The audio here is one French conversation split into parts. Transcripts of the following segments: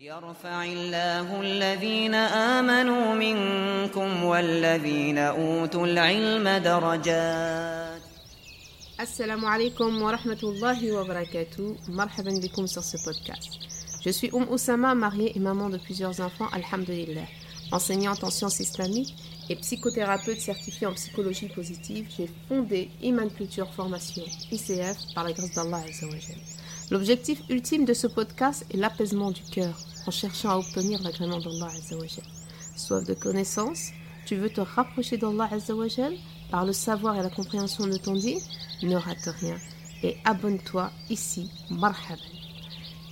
يرفع الله الذين آمنوا منكم والذين أوتوا العلم درجات Assalamu alaikum wa rahmatullahi wa barakatuh. Marhaban bikum sur ce podcast. Je suis Oum Oussama, mariée et maman de plusieurs enfants, alhamdulillah. Enseignante en sciences islamiques et psychothérapeute certifiée en psychologie positive, j'ai fondé Iman Culture Formation, ICF, par la grâce d'Allah Azzawajal. L'objectif ultime de ce podcast est l'apaisement du cœur en cherchant à obtenir l'agrément d'Allah Azzawajal. Soif de connaissance, tu veux te rapprocher d'Allah Azzawajal par le savoir et la compréhension de ton dit, ne rate rien et abonne-toi ici, marhaban.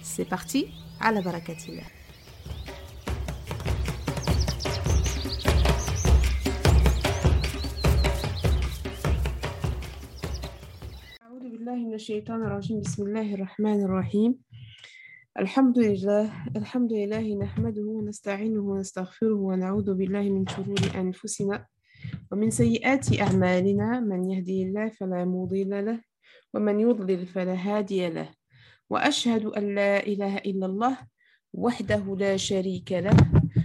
C'est parti, à la barakatillah. بالله من الشيطان الرجيم. بسم الله الرحمن الرحيم. الحمد لله الحمد لله نحمده ونستعينه ونستغفره ونعوذ بالله من شرور أنفسنا ومن سيئات أعمالنا. من يهدي الله فلا مضل له ومن يضلل فلا هادي له. وأشهد أن لا إله إلا الله وحده لا شريك له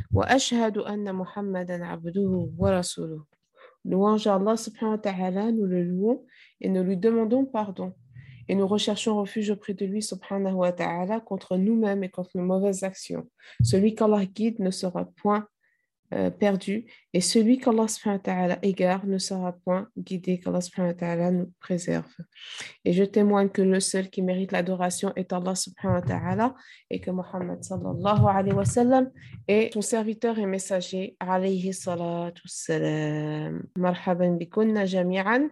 وأشهد أن محمدا عبده ورسوله. Louange à Allah subhanahu wa ta'ala, nous le louons. Et nous lui demandons pardon. Et nous recherchons refuge auprès de lui subhanahu wa ta'ala contre nous-mêmes et contre nos mauvaises actions. Celui qu'Allah guide ne sera point euh, perdu et celui qu'Allah subhanahu wa ta'ala égare ne sera point guidé, qu'Allah subhanahu wa ta'ala nous préserve. Et je témoigne que le seul qui mérite l'adoration est Allah subhanahu wa ta'ala et que Muhammad sallallahu alayhi wa sallam est son serviteur et messager alayhi salatu salam. Marhaban bikunna jami'an.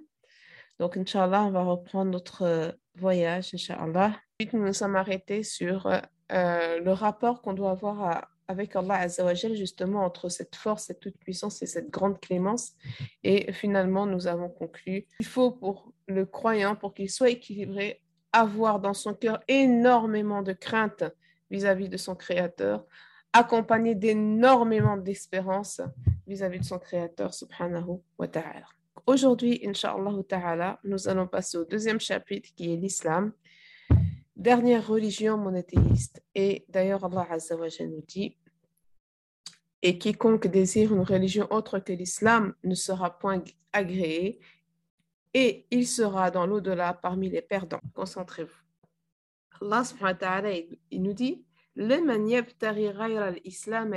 Donc, Inch'Allah, on va reprendre notre euh, voyage, Inch'Allah. Ensuite, nous nous sommes arrêtés sur euh, le rapport qu'on doit avoir avec Allah Azzawajal, justement, entre cette force, cette toute-puissance et cette grande clémence. Et finalement, nous avons conclu il faut pour le croyant, pour qu'il soit équilibré, avoir dans son cœur énormément de crainte vis-à-vis de son Créateur, accompagné d'énormément d'espérance vis-à-vis de son Créateur, subhanahu wa ta'ala. Aujourd'hui, Inch'Allah ta'ala, nous allons passer au deuxième chapitre qui est l'islam dernière religion monothéiste. Et d'ailleurs, Allah nous dit Et quiconque désire une religion autre que l'islam ne sera point agréé, et il sera dans l'au-delà parmi les perdants. Concentrez-vous. Allah subhanahu il nous dit Le islam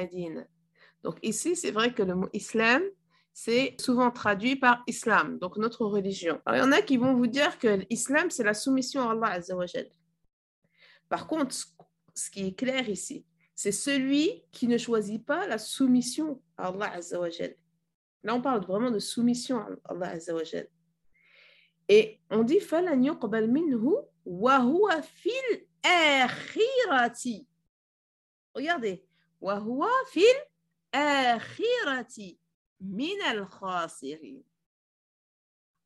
Donc ici, c'est vrai que le mot islam, c'est souvent traduit par islam, donc notre religion. Alors, il y en a qui vont vous dire que l'islam, c'est la soumission à Allah Azza wa par contre, ce qui est clair ici, c'est celui qui ne choisit pas la soumission à Allah Azzawajal. Là, on parle vraiment de soumission à Allah Azzawajal. Et on dit فَلَنْ يُقْبَلْ مِنْهُ وَهُوَ فِي الْآخِرَةِ Regardez. وَهُوَ فِي الْآخِرَةِ مِنَ الْخَاسِرِينَ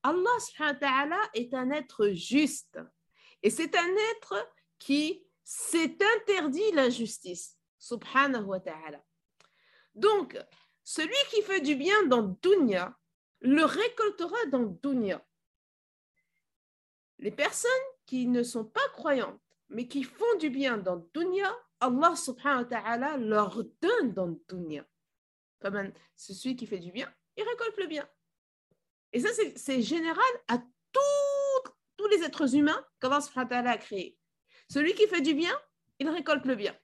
Allah subhanahu est un être juste. Et c'est un être qui s'est interdit l'injustice. Subhanahu wa ta'ala. Donc, celui qui fait du bien dans Dunya le récoltera dans Dunya. Les personnes qui ne sont pas croyantes, mais qui font du bien dans Dunya, Allah subhanahu wa ta'ala leur donne dans Dunya. Comme celui qui fait du bien, il récolte le bien. Et ça, c'est général à tous les êtres humains qu'Allah a créés. Celui qui fait du bien, il récolte le bien.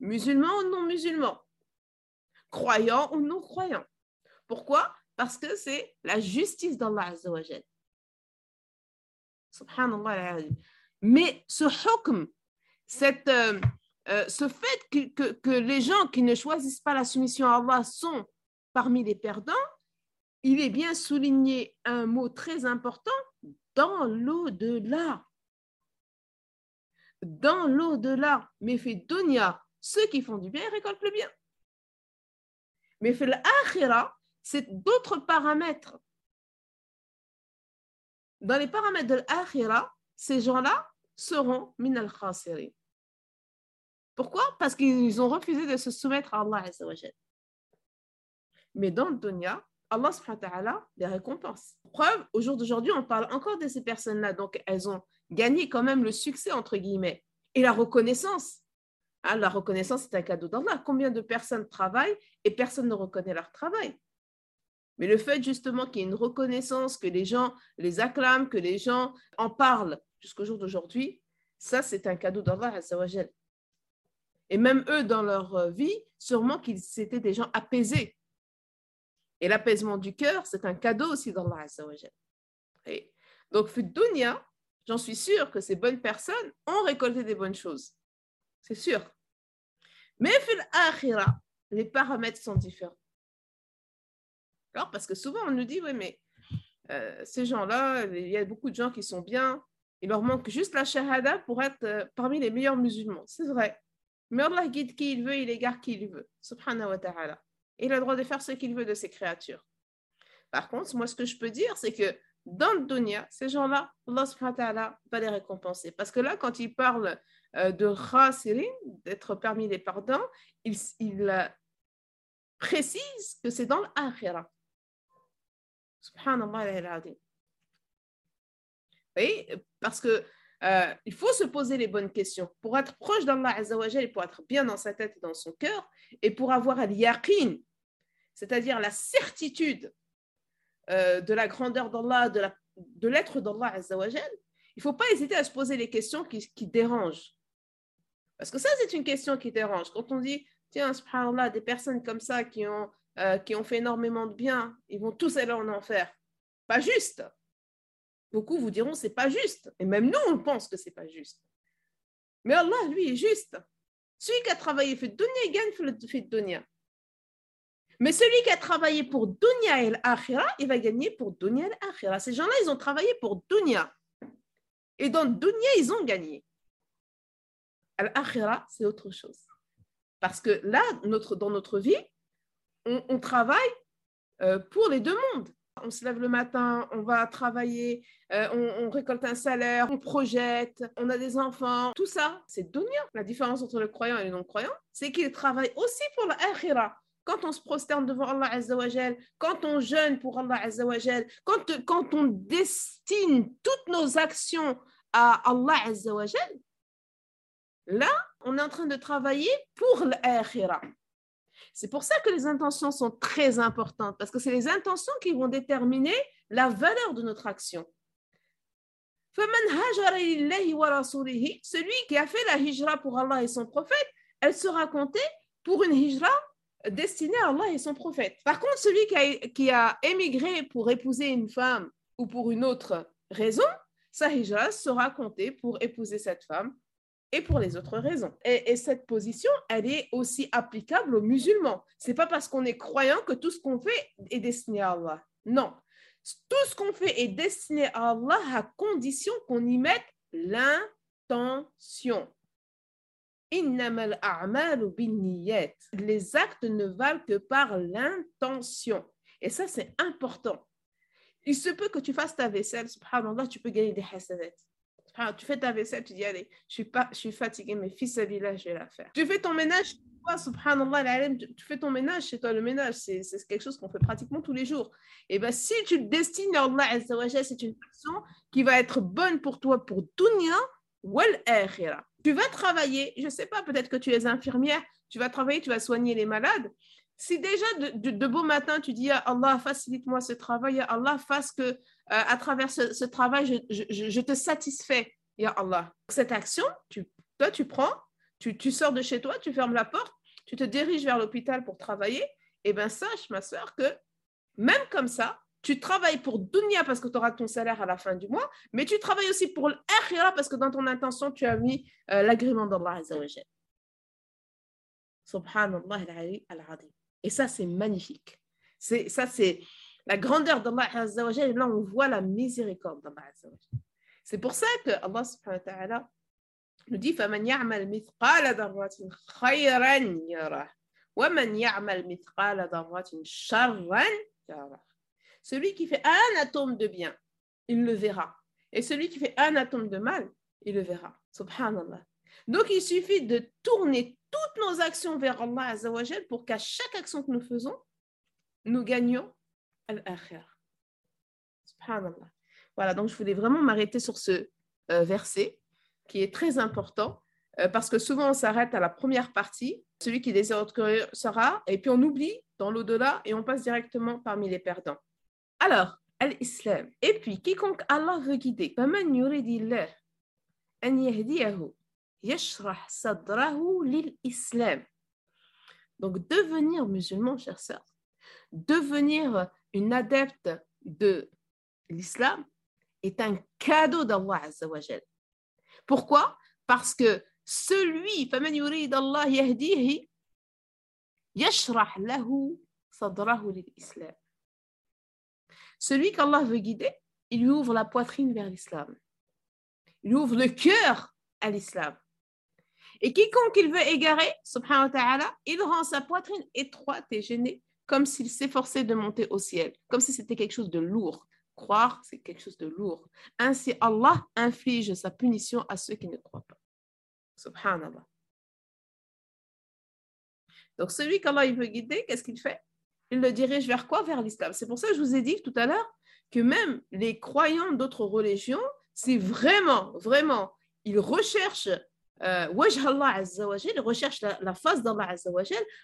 Musulman ou non musulman, croyant ou non croyant. Pourquoi? Parce que c'est la justice d'Allah Azzawajal. Subhanallah. Mais ce hukm, cette, euh, euh, ce fait que, les gens qui ne choisissent pas la soumission à Allah sont parmi les perdants, il est bien souligné un mot très important dans l'au-delà dans l'au-delà, mais fait ceux qui font du bien récoltent le bien. Mais fait l'akhira, c'est d'autres paramètres. Dans les paramètres de l'akhira, ces gens-là seront min al Pourquoi? Parce qu'ils ont refusé de se soumettre à Allah Mais dans le dunya, Allah subhanahu wa ta'ala les récompense. Preuve, au jour d'aujourd'hui, on parle encore de ces personnes-là, donc elles ont gagné quand même le succès, entre guillemets, et la reconnaissance. Hein, la reconnaissance, c'est un cadeau d'Allah. Combien de personnes travaillent et personne ne reconnaît leur travail? Mais le fait justement qu'il y ait une reconnaissance, que les gens les acclament, que les gens en parlent jusqu'au jour d'aujourd'hui, ça, c'est un cadeau d'Allah. Et même eux, dans leur euh, vie, sûrement qu'ils étaient des gens apaisés. Et l'apaisement du cœur, c'est un cadeau aussi d'Allah. Donc, dunya, j'en suis sûre que ces bonnes personnes ont récolté des bonnes choses. C'est sûr. Mais fil akhira, les paramètres sont différents. Alors, parce que souvent on nous dit, oui, mais euh, ces gens-là, il y a beaucoup de gens qui sont bien, il leur manque juste la shahada pour être euh, parmi les meilleurs musulmans. C'est vrai. Mais Allah guide qui il veut, il égare qui il veut. Subhanahu wa ta'ala. Il a le droit de faire ce qu'il veut de ses créatures. Par contre, moi, ce que je peux dire, c'est que dans le dunya, ces gens-là, Allah subhanahu wa ta'ala va les récompenser. Parce que là, quand il parle euh, de khasirin, d'être parmi les pardons, il, il précise que c'est dans l'akhirah. Subhanallah Oui, parce que euh, il faut se poser les bonnes questions pour être proche d'Allah et pour être bien dans sa tête et dans son cœur et pour avoir al yaqin, c'est-à-dire la certitude euh, de la grandeur d'Allah, de l'être d'Allah il ne faut pas hésiter à se poser les questions qui, qui dérangent. Parce que ça, c'est une question qui dérange. Quand on dit, tiens, subhanallah, des personnes comme ça qui ont, euh, qui ont fait énormément de bien, ils vont tous aller en enfer. Pas juste. Beaucoup vous diront, c'est pas juste. Et même nous, on pense que c'est pas juste. Mais Allah, lui, est juste. Celui qui a travaillé fait dunya, il gagne fait dunya. Mais celui qui a travaillé pour dunya et l'akhira, il va gagner pour dunya et l'akhira. Ces gens-là, ils ont travaillé pour dunya. Et dans dunya, ils ont gagné. Al-akhira, c'est autre chose. Parce que là, notre, dans notre vie, on, travaille euh, pour les deux mondes. On se lève le matin, on va travailler, euh, on, récolte un salaire, on projette, on a des enfants. Tout ça, c'est dunya. La différence entre le croyant et le non-croyant, c'est qu'il travaille aussi pour l'akhira. Quand on se prosterne devant Allah Azzawajal, quand on jeûne pour Allah Azzawajal, quand, quand on destine toutes nos actions à Allah Azzawajal, Là, on est en train de travailler pour l'akhira. C'est pour ça que les intentions sont très importantes, parce que c'est les intentions qui vont déterminer la valeur de notre action. Celui qui a fait la hijra pour Allah et son prophète, elle sera comptée pour une hijra destinée à Allah et son prophète. Par contre, celui qui a, qui a émigré pour épouser une femme ou pour une autre raison, sa hijra sera comptée pour épouser cette femme et pour les autres raisons. Et, cette position, elle est aussi applicable aux musulmans. C'est pas parce qu'on est croyant que tout ce qu'on fait est destiné à Allah. Non. Tout ce qu'on fait est destiné à Allah à condition qu'on y mette l'intention. Les actes ne valent que par l'intention. Et ça, c'est important. Il se peut que tu fasses ta vaisselle, subhanallah, tu peux gagner des tu fais ta vaisselle, tu dis, allez, je suis, pas, je suis fatiguée, mais fils à village, je vais la faire. Tu fais ton ménage, toi, subhanallah, tu fais ton ménage chez toi, le ménage, c'est quelque chose qu'on fait pratiquement tous les jours. Et bien, si tu le destines à Allah, c'est une action qui va être bonne pour toi pour dunya wal akhira. Tu vas travailler, je ne sais pas, peut-être que tu es infirmière, tu vas travailler, tu vas soigner les malades. Si déjà de, de, beau matin, tu dis Allah, facilite-moi ce travail, Allah, fasse que euh, à travers ce, travail, je, te satisfais, Ya Allah. Cette action, tu, toi, tu prends, tu, sors de chez toi, tu fermes la porte, tu te diriges vers l'hôpital pour travailler, eh bien sache, ma soeur, que même comme ça, tu travailles pour dunya parce que tu auras ton salaire à la fin du mois, mais tu travailles aussi pour l'akhira parce que dans ton intention, tu as mis euh, l'agrément d'Allah Azzawajal. Subhanallah al-Azim. Et ça, c'est magnifique. Ça, c'est la grandeur d'Allah Azzawajal. Et là, on voit la miséricorde d'Allah Azzawajal. C'est pour ça que Allah subhanahu wa ta'ala nous dit فَمَنْ يَعْمَلْ مِثْقَالَ ذَرَّةٍ خَيْرًا يَرَهُ وَمَنْ يَعْمَلْ مِثْقَالَ ذَرَّةٍ شَرًّا يَرَهُ Celui qui fait un atome de bien, il le verra. Et celui qui fait un atome de mal, il le verra. Subhanallah. Donc, il suffit de tourner toutes nos actions vers Allah Azzawajal pour qu'à chaque action que nous faisons, nous gagnions al-akhir. Subhanallah. Voilà, donc je voulais vraiment m'arrêter sur ce euh, verset qui est très important euh, parce que souvent on s'arrête à la première partie, celui qui désire autre sera, et puis on oublie dans l'au-delà et on passe directement parmi les perdants. Alors, l'islam. Et puis, quiconque Allah veut guider, donc, devenir musulman, chers sœurs, devenir une adepte de l'islam est un cadeau d'Allah Azzawajal. Pourquoi Parce que celui, فمن يريد الله يهديه يشرح له صدره للإسلام. Celui qu'Allah veut guider, il lui ouvre la poitrine vers l'islam. Il lui ouvre le cœur à l'islam. Et quiconque il veut égarer, subhanahu wa ta'ala, il rend sa poitrine étroite et gênée, comme s'il s'efforçait de monter au ciel, comme si c'était quelque chose de lourd. Croire, c'est quelque chose de lourd. Ainsi, Allah inflige sa punition à ceux qui ne croient pas. Subhanallah. Donc, celui qu'Allah veut guider, qu'est-ce qu'il fait? Il le dirige vers quoi? Vers l'islam. C'est pour ça que je vous ai dit tout à l'heure que même les croyants d'autres religions, c'est vraiment, vraiment, ils recherchent euh, Allah Azza recherchent la, face d'Allah Azza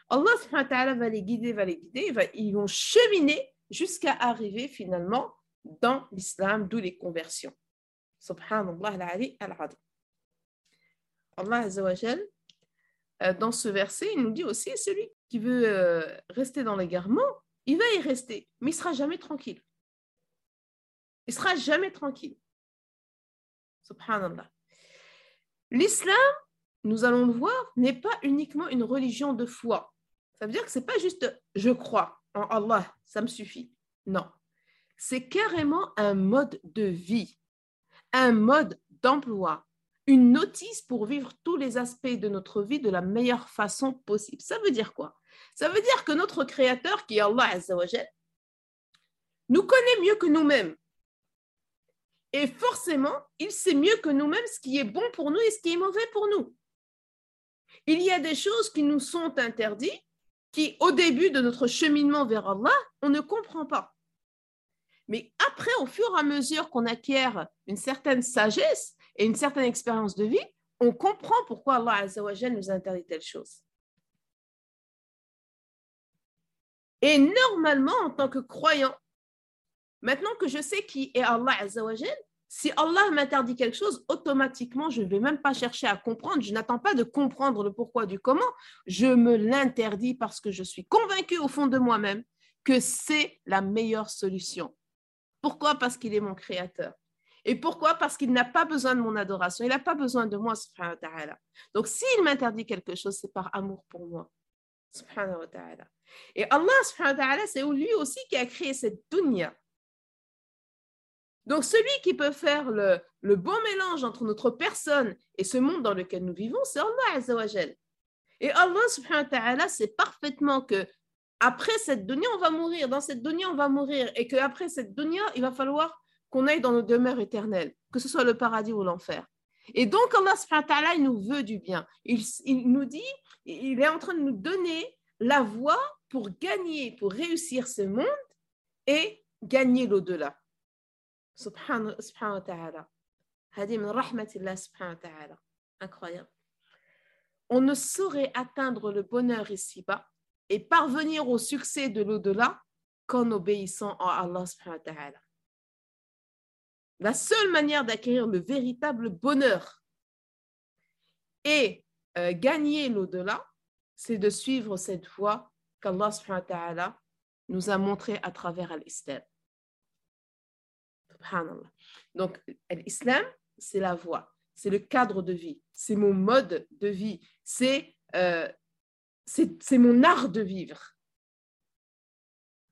Allah va les guider, va les guider, ils vont cheminer jusqu'à arriver finalement dans l'islam, d'où les conversions. Subhanallah al-Ali al-Adil. Allah Azza euh, dans ce verset, il nous dit aussi, celui qui veut euh, rester dans l'égarement, il va y rester, mais il sera jamais tranquille. Il sera jamais tranquille. Subhanallah. L'islam, nous allons le voir, n'est pas uniquement une religion de foi. Ça veut dire que ce n'est pas juste je crois en Allah, ça me suffit. Non. C'est carrément un mode de vie, un mode d'emploi, une notice pour vivre tous les aspects de notre vie de la meilleure façon possible. Ça veut dire quoi? Ça veut dire que notre Créateur, qui est Allah Azzawajal, nous connaît mieux que nous-mêmes. Et forcément, il sait mieux que nous-mêmes ce qui est bon pour nous et ce qui est mauvais pour nous. Il y a des choses qui nous sont interdites, qui au début de notre cheminement vers Allah, on ne comprend pas. Mais après, au fur et à mesure qu'on acquiert une certaine sagesse et une certaine expérience de vie, on comprend pourquoi Allah nous interdit telle chose. Et normalement, en tant que croyant, Maintenant que je sais qui est Allah Azzawajal, si Allah m'interdit quelque chose, automatiquement, je ne vais même pas chercher à comprendre. Je n'attends pas de comprendre le pourquoi du comment. Je me l'interdis parce que je suis convaincue au fond de moi-même que c'est la meilleure solution. Pourquoi? Parce qu'il est mon créateur. Et pourquoi? Parce qu'il n'a pas besoin de mon adoration. Il n'a pas besoin de moi, subhanahu wa ta'ala. Donc, s'il m'interdit quelque chose, c'est par amour pour moi. Subhanahu wa ta'ala. Et Allah, subhanahu wa ta'ala, c'est lui aussi qui a créé cette dunya. Donc, celui qui peut faire le, bon mélange entre notre personne et ce monde dans lequel nous vivons, c'est Allah Azzawajal. Et Allah subhanahu wa ta'ala sait parfaitement que après cette dunya, on va mourir. Dans cette dunya, on va mourir. Et qu'après cette dunya, il va falloir qu'on aille dans nos demeures éternelles, que ce soit le paradis ou l'enfer. Et donc, Allah subhanahu wa ta'ala, il nous veut du bien. Il, il nous dit, il est en train de nous donner la voie pour gagner, pour réussir ce monde et gagner l'au-delà. سبحانه سبحانه وتعالى هذه من رحمة الله سبحانه وتعالى incroyable on ne saurait atteindre le bonheur ici-bas et parvenir au succès de l'au-delà qu'en obéissant à Allah subhanahu wa ta'ala. La seule manière d'acquérir le véritable bonheur et euh, gagner l'au-delà, c'est de suivre cette voie qu'Allah subhanahu wa ta'ala nous a montrée à travers l'islam. Donc, l'islam, c'est la voie, c'est le cadre de vie, c'est mon mode de vie, c'est euh, c'est mon art de vivre.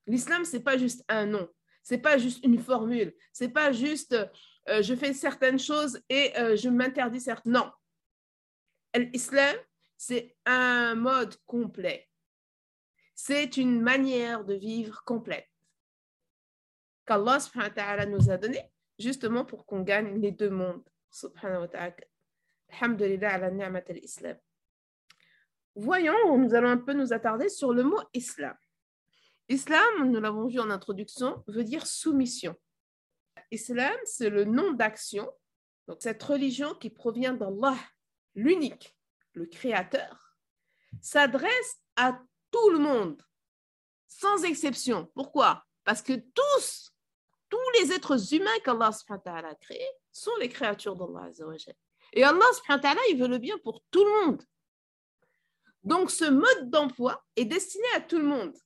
L'islam, c'est pas juste un nom, c'est pas juste une formule, c'est pas juste euh, je fais certaines choses et euh, je m'interdis certaines. Non. L'islam, c'est un mode complet. C'est une manière de vivre complète qu'Allah nous a donné justement pour qu'on gagne les deux mondes. Subhanahu wa ta'ala. Alhamdulillah ala ni'mat al-islam. Voyons, nous allons un peu nous attarder sur le mot islam. Islam, nous l'avons vu en introduction, veut dire soumission. Islam, c'est le nom d'action, donc cette religion qui provient d'Allah l'unique, le créateur, s'adresse à tout le monde, sans exception. Pourquoi? Parce que tous, tous les êtres humains qu'Allah a créés sont les créatures d'Allah. Et Allah il veut le bien pour tout le monde. Donc, ce mode d'emploi est destiné à tout le monde.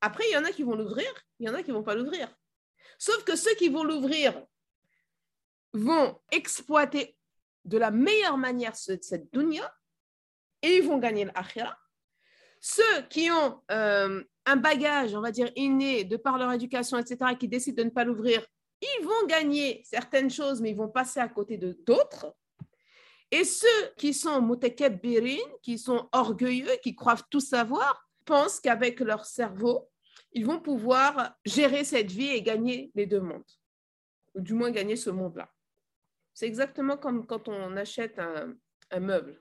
Après, il y en a qui vont l'ouvrir, il y en a qui ne vont pas l'ouvrir. Sauf que ceux qui vont l'ouvrir vont exploiter de la meilleure manière cette dunya et ils vont gagner l'akhira. Ceux qui ont euh, un bagage, on va dire, inné de par leur éducation, etc., qui décident de ne pas l'ouvrir, ils vont gagner certaines choses, mais ils vont passer à côté de d'autres. Et ceux qui sont mutakabbirin, qui sont orgueilleux, qui croient tout savoir, pensent qu'avec leur cerveau, ils vont pouvoir gérer cette vie et gagner les deux mondes, ou du moins gagner ce monde-là. C'est exactement comme quand on achète un, meuble.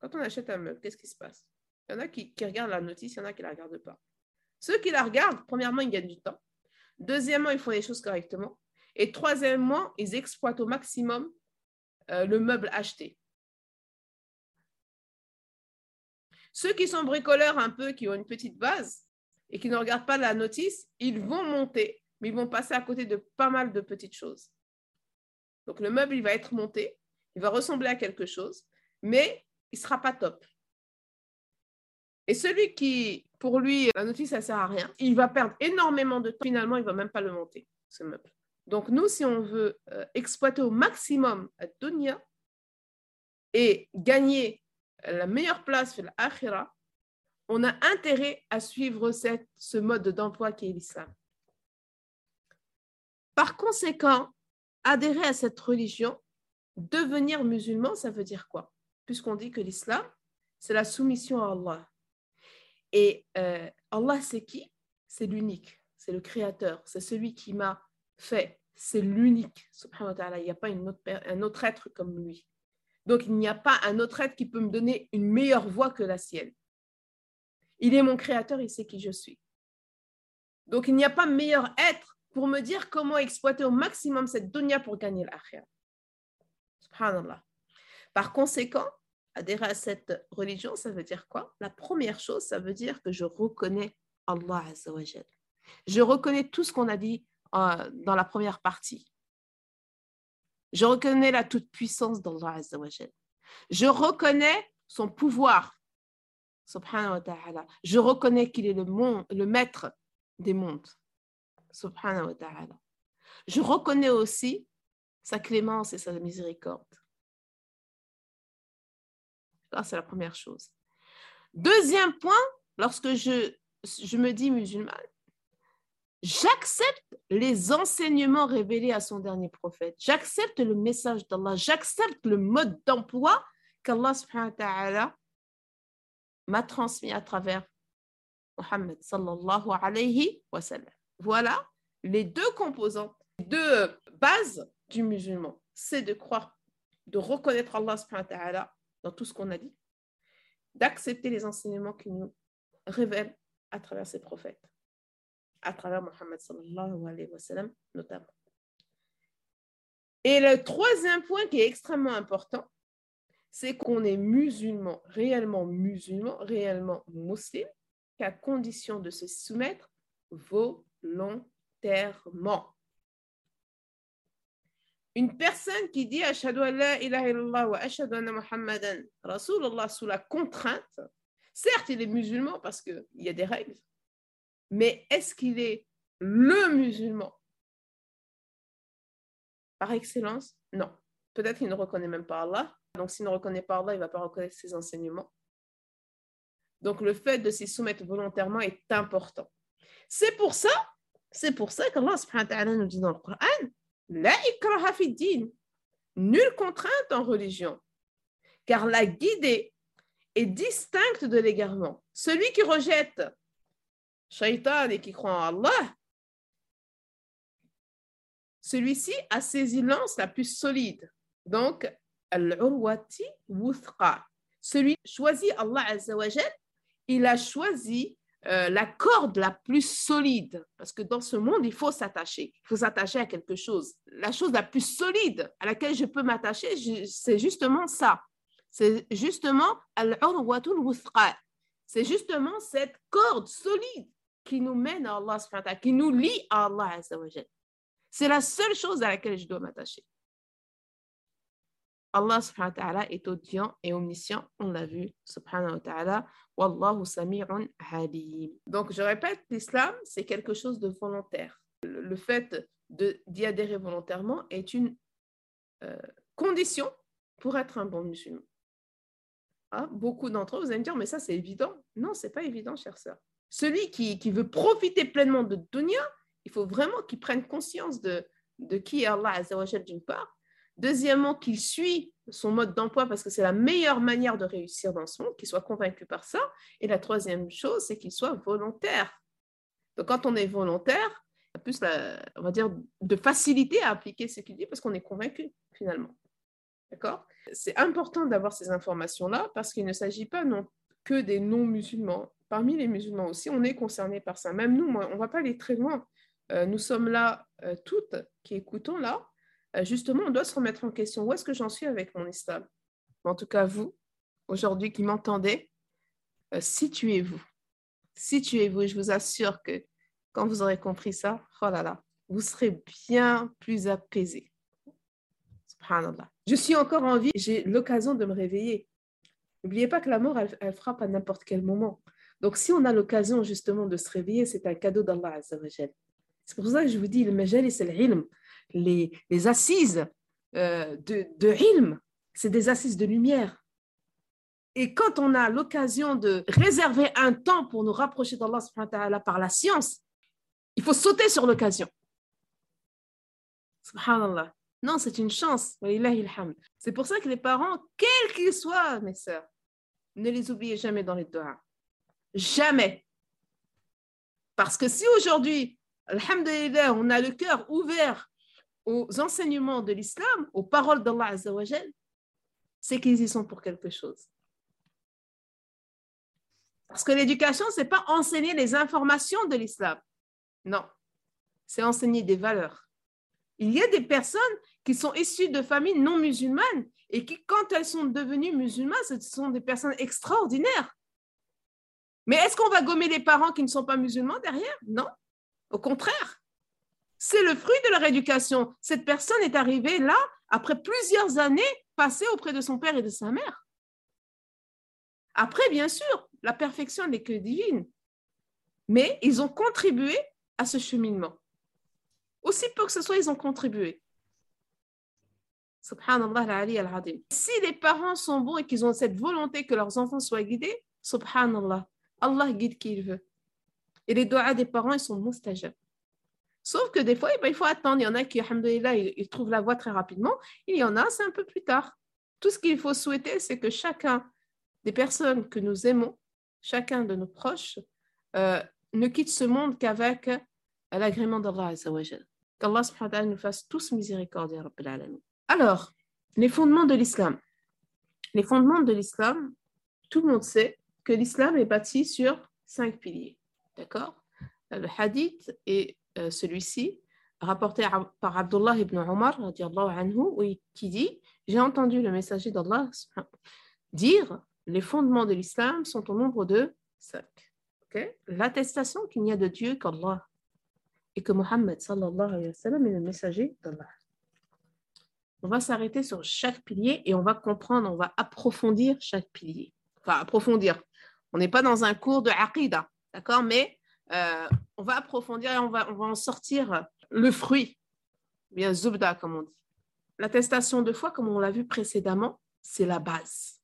Quand on achète un meuble, qu'est-ce qui se passe? Il y en a qui, regardent la notice, il y en a qui ne la regardent pas. Ceux qui la regardent, premièrement, ils gagnent du temps. Deuxièmement, ils font les choses correctement. Et troisièmement, ils exploitent au maximum euh, le meuble acheté. Ceux qui sont bricoleurs un peu, qui ont une petite base et qui ne regardent pas la notice, ils vont monter, mais ils vont passer à côté de pas mal de petites choses. Donc le meuble, il va être monté, il va ressembler à quelque chose, mais il ne sera pas top. Et celui qui, pour lui, la notice, ça ne sert à rien, il va perdre énormément de temps. Finalement, il ne va même pas le monter, ce meuble. Donc nous, si on veut euh, exploiter au maximum la et gagner la meilleure place sur l'akhira, on a intérêt à suivre ce mode d'emploi qui est l'islam. Par conséquent, adhérer à cette religion, devenir musulman, ça veut dire quoi? Puisqu'on dit que l'islam, c'est la soumission à Allah. Et euh, Allah, c'est qui? C'est l'unique, c'est le créateur, c'est celui qui m'a fait, c'est l'unique, subhanahu. Il n'y a pas un autre être comme lui. Donc, il n'y a pas un autre être qui peut me donner une meilleure voix que la sienne. Il est mon créateur, il sait qui je suis. Donc, il n'y a pas meilleur être pour me dire comment exploiter au maximum cette dunya pour gagner l'akhir. Subhanallah. Par conséquent, adhérer à cette religion, ça veut dire quoi? La première chose, ça veut dire que je reconnais Allah Azzawajal. Je reconnais tout ce qu'on a dit euh, dans la première partie. Je reconnais la toute-puissance d'Allah Azzawajal. Je reconnais son pouvoir, subhanahu wa. Je reconnais qu'il est le, le maître des mondes, subhanahu wa. Je reconnais aussi sa clémence et sa miséricorde c'est la première chose. Deuxième point, lorsque je, je me dis musulmane, j'accepte les enseignements révélés à son dernier prophète. J'accepte le message d'Allah. J'accepte le mode d'emploi qu'Allah m'a transmis à travers Muhammad sallallahu. Voilà les deux composantes, les deux bases du musulman. C'est de croire, de reconnaître Allah subhanahu wa ta'ala dans tout ce qu'on a dit, d'accepter les enseignements qu'il nous révèle à travers ses prophètes, à travers Mohammed sallallahu alayhi wa sallam notamment. Et le troisième point qui est extrêmement important, c'est qu'on est musulman, réellement musulman, réellement musulman, qu'à condition de se soumettre volontairement. Une personne qui dit Ashhadu an la ilaha illallah wa ashhadu anna Muhammadan Rasulullah sous la contrainte, certes, il est musulman parce qu'il y a des règles, mais est-ce qu'il est le musulman? Par excellence Non. Peut-être qu'il ne reconnaît même pas Allah. Donc, s'il ne reconnaît pas Allah, il ne va pas reconnaître ses enseignements. Donc, le fait de s'y soumettre volontairement est important. C'est pour ça, c'est pour ça qu'Allah nous dit dans le Coran la ikraha. Nulle contrainte en religion. Car la guidée est distincte de l'égarement. Celui qui rejette shaitan et qui croit en Allah, celui-ci a ses lances la plus solide. Donc, al-urwati wuthqa. Celui choisit Allah il a choisi euh, la corde la plus solide, parce que dans ce monde, il faut s'attacher. Il faut s'attacher à quelque chose. La chose la plus solide à laquelle je peux m'attacher, c'est justement ça. C'est justement C'est justement cette corde solide qui nous mène à Allah, qui nous lie à Allah. C'est la seule chose à laquelle je dois m'attacher. Allah subhanahu wa ta'ala est audient et omniscient, on l'a vu, wa sami'un. Donc, je répète, l'islam, c'est quelque chose de volontaire. Le, fait d'y adhérer volontairement est une euh, condition pour être un bon musulman. Ah, beaucoup d'entre eux, vous allez me dire, mais ça, c'est évident. Non, c'est pas évident, chère sœur. Celui qui, qui, veut profiter pleinement de dunya, il faut vraiment qu'il prenne conscience de, de qui est Allah d'une part, Deuxièmement, qu'il suit son mode d'emploi parce que c'est la meilleure manière de réussir dans ce monde, qu'il soit convaincu par ça. Et la troisième chose, c'est qu'il soit volontaire. Donc, quand on est volontaire, y a plus, on va dire, de facilité à appliquer ce qu'il dit parce qu'on est convaincu, finalement. D'accord? C'est important d'avoir ces informations-là parce qu'il ne s'agit pas non que des non-musulmans. Parmi les musulmans aussi, on est concerné par ça. Même nous, on ne va pas aller très loin. Euh, nous sommes là, euh, toutes qui écoutons là, justement, on doit se remettre en question. Où est-ce que j'en suis avec mon islam En tout cas, vous, aujourd'hui qui m'entendez, euh, situez-vous. Situez-vous. Je vous assure que quand vous aurez compris ça, oh là là, vous serez bien plus apaisé. Subhanallah. Je suis encore en vie, j'ai l'occasion de me réveiller. N'oubliez pas que la mort, elle, frappe à n'importe quel moment. Donc, si on a l'occasion justement de se réveiller, c'est un cadeau d'Allah C'est pour ça que je vous dis, le majal, c'est l'ilm les, assises euh, de, de c'est des assises de lumière. Et quand on a l'occasion de réserver un temps pour nous rapprocher d'Allah par la science, il faut sauter sur l'occasion. Subhanallah. Non, c'est une chance. C'est pour ça que les parents, quels qu'ils soient, mes sœurs, ne les oubliez jamais dans les doigts. Jamais. Parce que si aujourd'hui, alhamdulillah, on a le cœur ouvert aux enseignements de l'islam, aux paroles d'Allah Azzawajal, c'est qu'ils y sont pour quelque chose. Parce que l'éducation, ce n'est pas enseigner les informations de l'islam. Non, c'est enseigner des valeurs. Il y a des personnes qui sont issues de familles non musulmanes et qui, quand elles sont devenues musulmanes, ce sont des personnes extraordinaires. Mais est-ce qu'on va gommer les parents qui ne sont pas musulmans derrière? Non, au contraire. C'est le fruit de leur éducation. Cette personne est arrivée là après plusieurs années passées auprès de son père et de sa mère. Après, bien sûr, la perfection n'est que divine. Mais ils ont contribué à ce cheminement. Aussi peu que ce soit, ils ont contribué. Subhanallah al Si les parents sont bons et qu'ils ont cette volonté que leurs enfants soient guidés, subhanallah, Allah guide qui il veut. Et les doigts des parents, ils sont mustajab. Sauf que des fois, eh ben, il faut attendre. Il y en a qui, alhamdoulilah, ils, trouvent la voie très rapidement. Il y en a, c'est un peu plus tard. Tout ce qu'il faut souhaiter, c'est que chacun des personnes que nous aimons, chacun de nos proches, euh, ne quitte ce monde qu'avec l'agrément d'Allah Qu'Allah nous fasse tous miséricorde, Alors, les fondements de l'islam. Les fondements de l'islam, tout le monde sait que l'islam est bâti sur cinq piliers. D'accord? Le hadith est euh, celui-ci, rapporté par Abdullah ibn Omar, qui dit J'ai entendu le messager d'Allah dire les fondements de l'islam sont au nombre de cinq. L'attestation qu'il n'y a de Dieu qu'Allah et que Muhammad sallallahu alayhi wa sallam est le messager d'Allah. On va s'arrêter sur chaque pilier et on va comprendre, on va approfondir chaque pilier. Enfin, approfondir. On n'est pas dans un cours de aqidah, d'accord? Mais euh, on va approfondir et on va, on va en sortir le fruit, bien zubda comme on dit. L'attestation de foi, comme on l'a vu précédemment, c'est la base.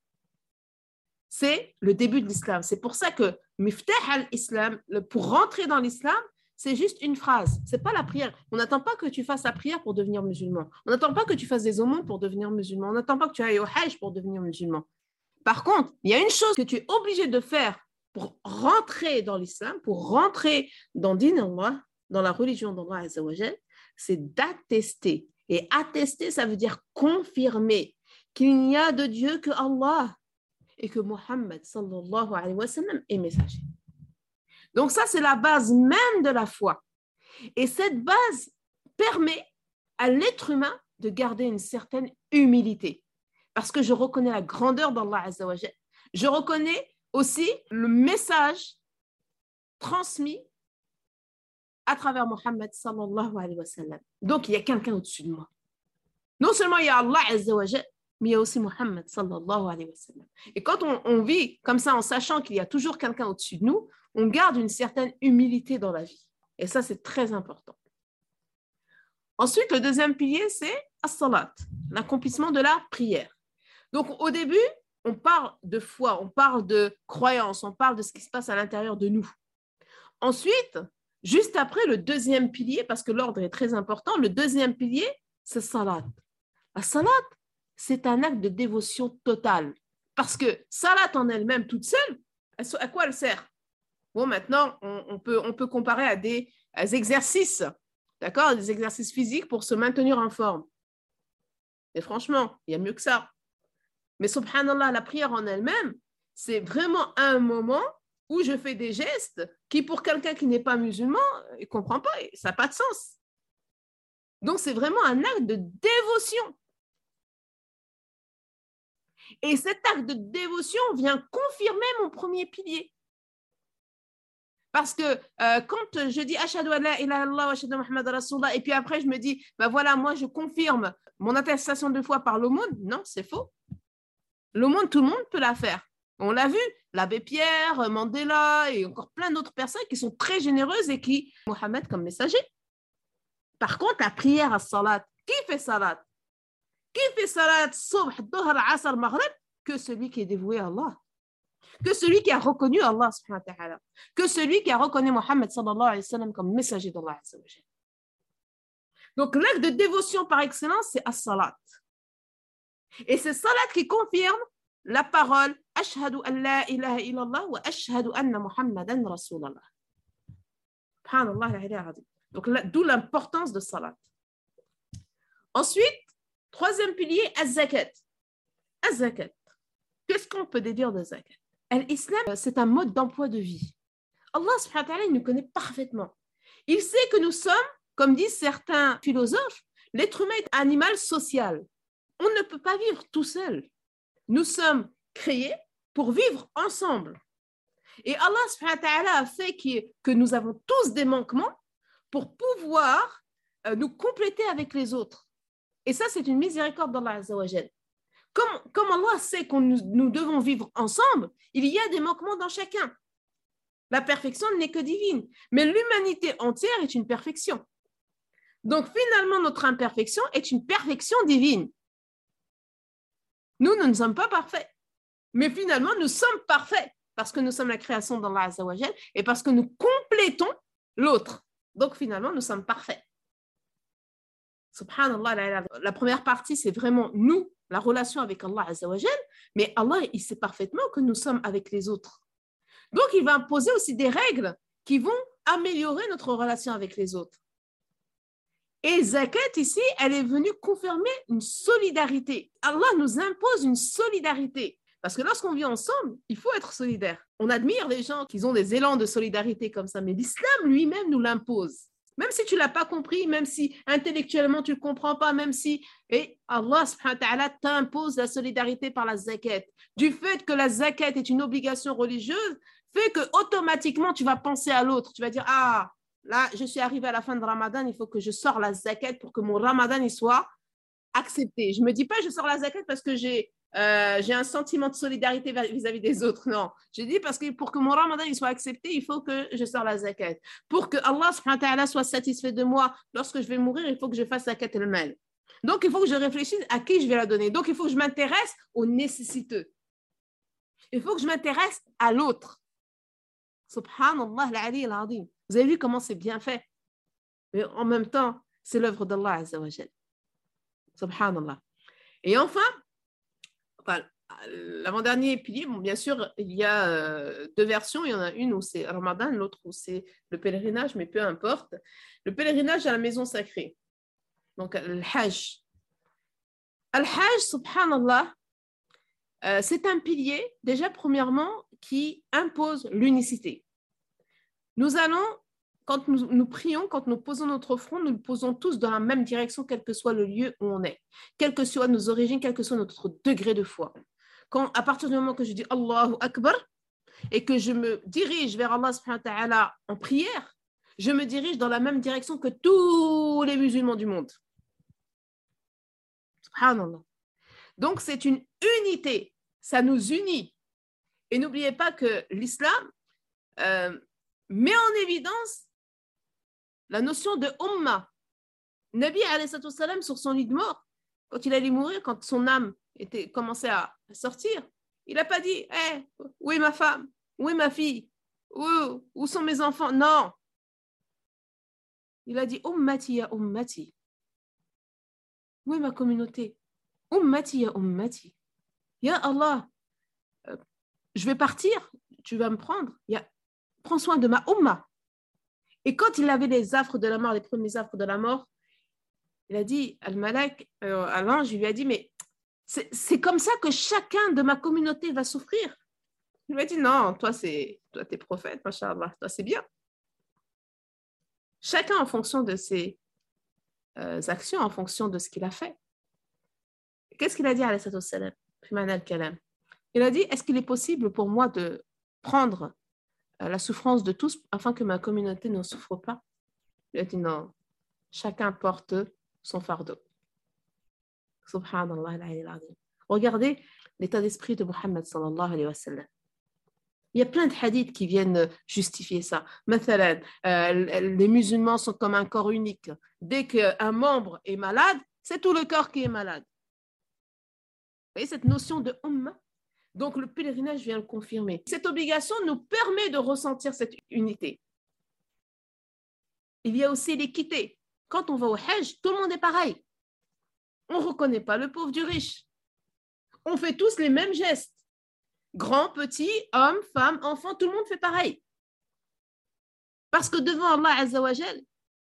C'est le début de l'islam. C'est pour ça que miftah al-islam, pour rentrer dans l'islam, c'est juste une phrase. C'est pas la prière. On n'attend pas que tu fasses la prière pour devenir musulman. On n'attend pas que tu fasses des aumônes pour devenir musulman. On n'attend pas que tu ailles au hajj pour devenir musulman. Par contre, il y a une chose que tu es obligé de faire pour rentrer dans l'islam, pour rentrer dans Allah, dans la religion d'Allah c'est d'attester. Et attester, ça veut dire confirmer qu'il n'y a de Dieu que Allah et que Muhammad sallallahu alayhi wa sallam est messager. Donc ça, c'est la base même de la foi. Et cette base permet à l'être humain de garder une certaine humilité. Parce que je reconnais la grandeur d'Allah. Je reconnais aussi le message transmis à travers Mohammed sallallahu alayhi wa sallam. Donc, il y a quelqu'un au-dessus de moi. Non seulement il y a Allah mais il y a aussi Mohammed sallallahu alayhi wa sallam. Et quand on, on vit comme ça en sachant qu'il y a toujours quelqu'un au-dessus de nous, on garde une certaine humilité dans la vie. Et ça, c'est très important. Ensuite, le deuxième pilier, c'est as-salat, l'accomplissement de la prière. Donc, au début, on parle de foi, on parle de croyance, on parle de ce qui se passe à l'intérieur de nous. Ensuite, juste après, le deuxième pilier, parce que l'ordre est très important, le deuxième pilier, c'est salat. La salat, c'est un acte de dévotion totale. Parce que salat en elle-même, toute seule, à quoi elle sert? Bon, maintenant, on, peut, on peut comparer à des, exercices, d'accord? Des exercices physiques pour se maintenir en forme. Et franchement, il y a mieux que ça. Mais subhanallah, la prière en elle-même, c'est vraiment un moment où je fais des gestes qui, pour quelqu'un qui n'est pas musulman, il ne comprend pas, ça n'a pas de sens. Donc, c'est vraiment un acte de dévotion. Et cet acte de dévotion vient confirmer mon premier pilier. Parce que euh, quand je dis Ashadu la ilaha illallah wa ashadu Muhammad Rasulullah, et puis après je me dis, ben voilà, moi je confirme mon attestation de foi par l'aumône, non, c'est faux. L'aumône, tout le monde peut la faire. On l'a vu, l'abbé Pierre, Mandela et encore plein d'autres personnes qui sont très généreuses et qui, Mohamed comme messager. Par contre, la prière à salat, qui fait salat? Qui fait salat, subh, Que celui qui est dévoué à Allah que celui qui a reconnu Allah que celui qui a reconnu Mohammed comme messager d'Allah Donc l'acte de dévotion par excellence, c'est as-salat. Et c'est salat qui confirme la parole Ashhadu an la ilaha illallah wa ashhadu anna Muhammadan Rasulallah. Donc d'où l'importance de salat. Ensuite, troisième pilier, az-zakat. Qu'est-ce qu'on peut déduire de zakat? L'islam, c'est un mode d'emploi de vie. Allah subhanahu wa ta'ala, il nous connaît parfaitement. Il sait que nous sommes, comme disent certains philosophes, l'être humain est un animal social. On ne peut pas vivre tout seul. Nous sommes créés pour vivre ensemble. Et Allah a fait que nous avons tous des manquements pour pouvoir euh, nous compléter avec les autres. Et ça, c'est une miséricorde d'Allah Azzawajal. Comme, Allah sait que nous, devons vivre ensemble, il y a des manquements dans chacun. La perfection n'est que divine, mais l'humanité entière est une perfection. Donc finalement, notre imperfection est une perfection divine. Nous, nous ne sommes pas parfaits, mais finalement, nous sommes parfaits parce que nous sommes la création d'Allah Azzawajal et parce que nous complétons l'autre. Donc finalement, nous sommes parfaits. Subhanallah, la première partie, c'est vraiment nous la relation avec Allah Azzawajal, mais Allah, il sait parfaitement que nous sommes avec les autres. Donc, il va imposer aussi des règles qui vont améliorer notre relation avec les autres. Et Zakat, ici, elle est venue confirmer une solidarité. Allah nous impose une solidarité. Parce que lorsqu'on vit ensemble, il faut être solidaire. On admire les gens qui ont des élans de solidarité comme ça, mais l'islam lui-même nous l'impose. Même si tu l'as pas compris, même si intellectuellement tu ne comprends pas, même si et Allah t'impose la solidarité par la zakat. Du fait que la zakat est une obligation religieuse, fait que automatiquement tu vas penser à l'autre. Tu vas dire Ah, là, je suis arrivé à la fin de Ramadan, il faut que je sors la zakat pour que mon Ramadan il soit accepté. Je ne me dis pas je sors la zakat parce que j'ai euh, un sentiment de solidarité vis-à-vis des autres. Non, je dis parce que pour que mon ramadan il soit accepté, il faut que je sors la zakat. Pour que Allah soit satisfait de moi lorsque je vais mourir, il faut que je fasse zakat el-mal. Donc, il faut que je réfléchisse à qui je vais la donner. Donc, il faut que je m'intéresse aux nécessiteux. Il faut que je m'intéresse à l'autre. Subhanallah al-Ali al-Azim. Vous avez vu comment c'est bien fait. Mais en même temps, c'est l'œuvre d'Allah Azza wa Subhanallah. Et enfin, l'avant-dernier pilier, bon, bien sûr, il y a euh, deux versions. Il y en a une où c'est Ramadan, l'autre où c'est le pèlerinage, mais peu importe. Le pèlerinage à la maison sacrée. Donc, le Hajj. Al-Hajj, subhanallah, euh, c'est un pilier, déjà, premièrement, qui impose l'unicité. Nous allons, quand nous, prions, quand nous posons notre front, nous le posons tous dans la même direction, quel que soit le lieu où on est, quelles que soient nos origines, quel que soit notre degré de foi. Quand, à partir du moment que je dis Allahu Akbar et que je me dirige vers Allah ta'ala en prière, je me dirige dans la même direction que tous les musulmans du monde. Subhanallah. Donc, c'est une unité. Ça nous unit. Et n'oubliez pas que l'islam euh, met en évidence la notion de umma. Nabi salam sur son lit de mort, quand il allait mourir, quand son âme était commençait à sortir, il n'a pas dit hey, où est ma femme? Où est ma fille? Où, où sont mes enfants? Non. Il a dit Ummati ya ummati. Où est ma communauté? Ummati ya ummati. Ya Allah, euh, je vais partir, tu vas me prendre. Ya, prends soin de ma umma. Et quand il avait les affres de la mort, les premiers affres de la mort, il a dit, Al-Malak, euh, à l'ange, il lui a dit, mais c'est comme ça que chacun de ma communauté va souffrir. Il lui a dit, non, toi, c'est toi, es prophète, machallah, toi, c'est bien. Chacun en fonction de ses euh, actions, en fonction de ce qu'il a fait. Qu'est-ce qu'il a dit à salam Il a dit, est-ce qu'il est possible pour moi de prendre euh, la souffrance de tous afin que ma communauté ne souffre pas Il a dit, non, chacun porte son fardeau. Subhanallah Regardez l'état d'esprit de Muhammad sallallahu alayhi wa. Il y a plein de hadiths qui viennent justifier ça. Euh, les musulmans sont comme un corps unique. Dès qu'un membre est malade, c'est tout le corps qui est malade. Vous voyez cette notion de umma? Donc le pèlerinage vient le confirmer. Cette obligation nous permet de ressentir cette unité. Il y a aussi l'équité. Quand on va au Hajj, tout le monde est pareil. On ne reconnaît pas le pauvre du riche. On fait tous les mêmes gestes. Grand, petit, homme, femme, enfant, tout le monde fait pareil. Parce que devant Allah Azzawajal,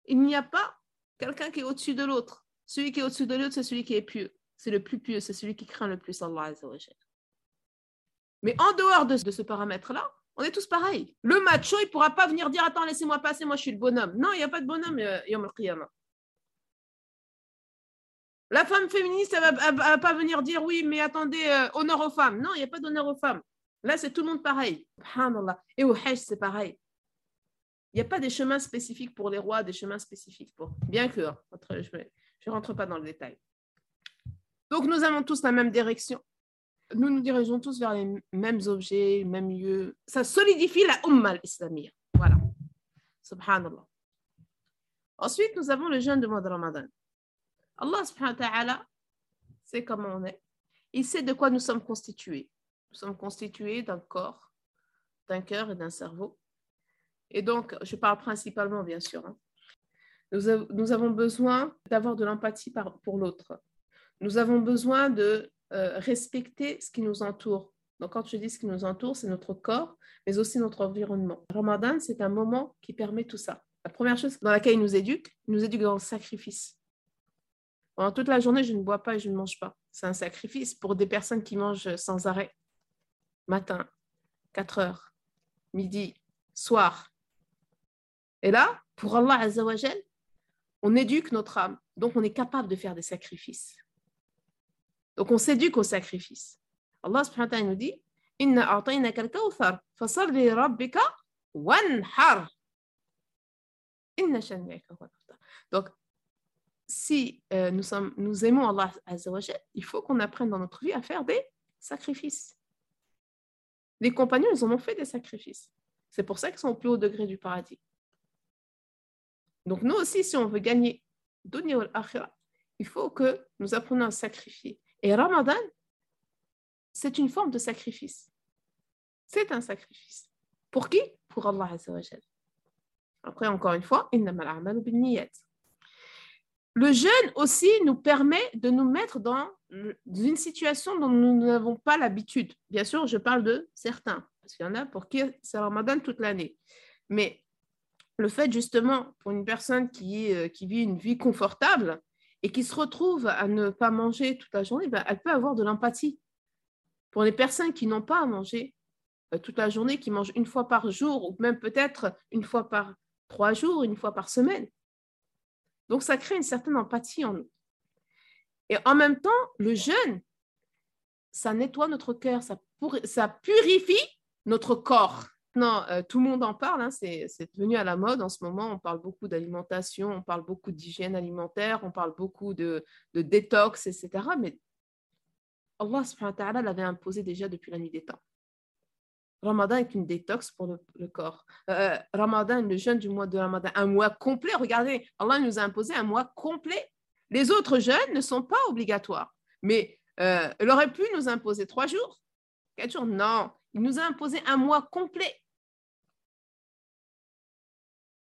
il n'y a pas quelqu'un qui est au-dessus de l'autre. Celui qui est au-dessus de l'autre, c'est celui qui est pieux. C'est le plus pieux, c'est celui qui craint le plus Allah Azzawajal. Mais en dehors de, ce paramètre-là, on est tous pareils. Le macho, il ne pourra pas venir dire Attends, laissez-moi passer, moi je suis le bonhomme. Non, il n'y a pas de bonhomme, euh, Yom al la femme féministe, elle ne va, pas venir dire oui, mais attendez, euh, honneur aux femmes. Non, il n'y a pas d'honneur aux femmes. Là, c'est tout le monde pareil. Et au Hajj, c'est pareil. Il n'y a pas des chemins spécifiques pour les rois, des chemins spécifiques pour. Bien que, hein, je ne rentre pas dans le détail. Donc, nous avons tous la même direction. Nous nous dirigeons tous vers les mêmes objets, les mêmes lieux. Ça solidifie la Ummah islamia. Voilà. Subhanallah. Ensuite, nous avons le jeûne de mois de Ramadan. Allah subhanahu wa ta'ala sait comment on est. Il sait de quoi nous sommes constitués. Nous sommes constitués d'un corps, d'un cœur et d'un cerveau. Et donc, je parle principalement, bien sûr. Hein. Nous, avons besoin d'avoir de l'empathie pour l'autre. Nous avons besoin de euh, respecter ce qui nous entoure. Donc, quand je dis ce qui nous entoure, c'est notre corps, mais aussi notre environnement. Ramadan, c'est un moment qui permet tout ça. La première chose dans laquelle il nous éduque, il nous éduque dans le sacrifice. Pendant toute la journée, je ne bois pas et je ne mange pas. C'est un sacrifice pour des personnes qui mangent sans arrêt. Matin, 4 heures, midi, soir. Et là, pour Allah Azzawajal, on éduque notre âme. Donc, on est capable de faire des sacrifices. Donc, on s'éduque au sacrifice. Allah subhanahu wa nous dit Inna a'tainaka al-kawthar, fasalli rabbika wanhar. Inna Donc, si euh, nous, aimons Allah Azzawajal, il faut qu'on apprenne dans notre vie à faire des sacrifices. Les compagnons, ils en ont fait des sacrifices. C'est pour ça qu'ils sont au plus haut degré du paradis. Donc nous aussi, si on veut gagner dunya al il faut que nous apprenions à sacrifier. Et Ramadan, c'est une forme de sacrifice. C'est un sacrifice. Pour qui? Pour Allah Azzawajal. Après, encore une fois. Le jeûne aussi nous permet de nous mettre dans une situation dont nous n'avons pas l'habitude. Bien sûr, je parle de certains, parce qu'il y en a pour qui c'est Ramadan toute l'année. Mais le fait justement, pour une personne qui, euh, qui vit une vie confortable et qui se retrouve à ne pas manger toute la journée, ben, elle peut avoir de l'empathie. Pour les personnes qui n'ont pas à manger, euh, toute la journée, qui mange une fois par jour, ou même peut-être une fois par trois jours, une fois par semaine. Donc, ça crée une certaine empathie en nous. Et en même temps, le jeûne, ça nettoie notre cœur, ça purifie notre corps. Non, euh, tout le monde en parle, hein, c'est devenu à la mode en ce moment. On parle beaucoup d'alimentation, on parle beaucoup d'hygiène alimentaire, on parle beaucoup de, de détox, etc. Mais Allah subhanahu l'avait imposé déjà depuis la nuit des temps. Ramadan est une détox pour le, corps. Euh, euh, Ramadan, le jeûne du mois de Ramadan, un mois complet. Regardez, Allah nous a imposé un mois complet. Les autres jeûnes ne sont pas obligatoires. Mais euh, il aurait pu nous imposer trois jours, quatre jours. Non, il nous a imposé un mois complet.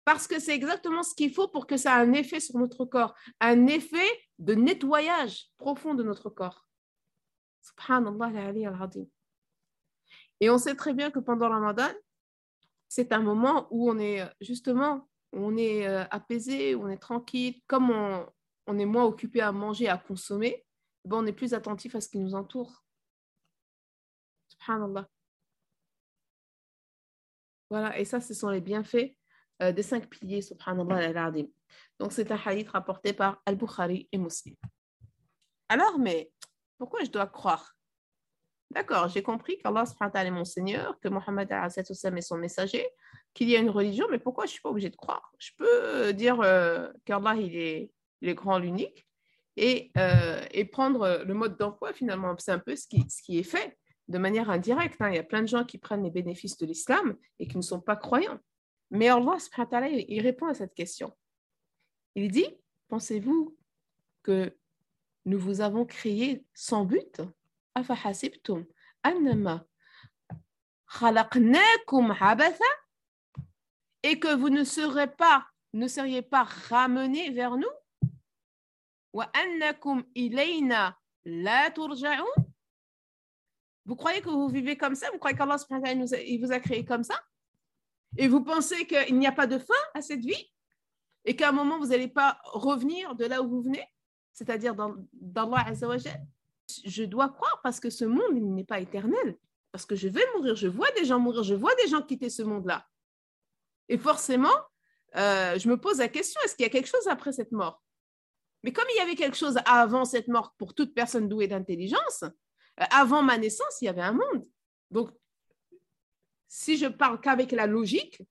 Parce que c'est exactement ce qu'il faut pour que ça ait un effet sur notre corps, un effet de nettoyage profond de notre corps. Subhanallah al Et on sait très bien que pendant Ramadan, c'est un moment où on est justement, on est euh, apaisé, on est tranquille, comme on, est moins occupé à manger, à consommer, ben on est plus attentif à ce qui nous entoure. Subhanallah. Voilà, et ça, ce sont les bienfaits euh, des cinq piliers, subhanallah al Donc, c'est un hadith rapporté par Al-Bukhari et Muslim. Alors, mais pourquoi je dois croire? D'accord, j'ai compris qu'Allah est mon Seigneur, que Mohammed est son messager, qu'il y a une religion, mais pourquoi je ne suis pas obligée de croire? Je peux euh, dire euh, qu'Allah il est, est grand, l'unique, et, et, prendre le mode d'emploi finalement. C'est un peu ce qui, ce qui est fait de manière indirecte. Hein. Il y a plein de gens qui prennent les bénéfices de l'islam et qui ne sont pas croyants. Mais Allah il répond à cette question. Il dit, pensez-vous que nous vous avons créé sans but? Et que vous ne serez pas ne seriez pas ramenés vers nous? Vous croyez que vous vivez comme ça? Vous croyez qu'Allah vous a créé comme ça? Et vous pensez qu'il n'y a pas de fin à cette vie Et qu'à un moment, vous n'allez pas revenir de là où vous venez c'est-à-dire dans, Allah Azzawajal. Je dois croire parce que ce monde n'est pas éternel. Parce que je vais mourir, je vois des gens mourir, je vois des gens quitter ce monde-là. Et forcément, euh, je me pose la question, est-ce qu'il y a quelque chose après cette mort? Mais comme il y avait quelque chose avant cette mort pour toute personne douée d'intelligence, euh, avant ma naissance, il y avait un monde. Donc, si je parle qu'avec la logique,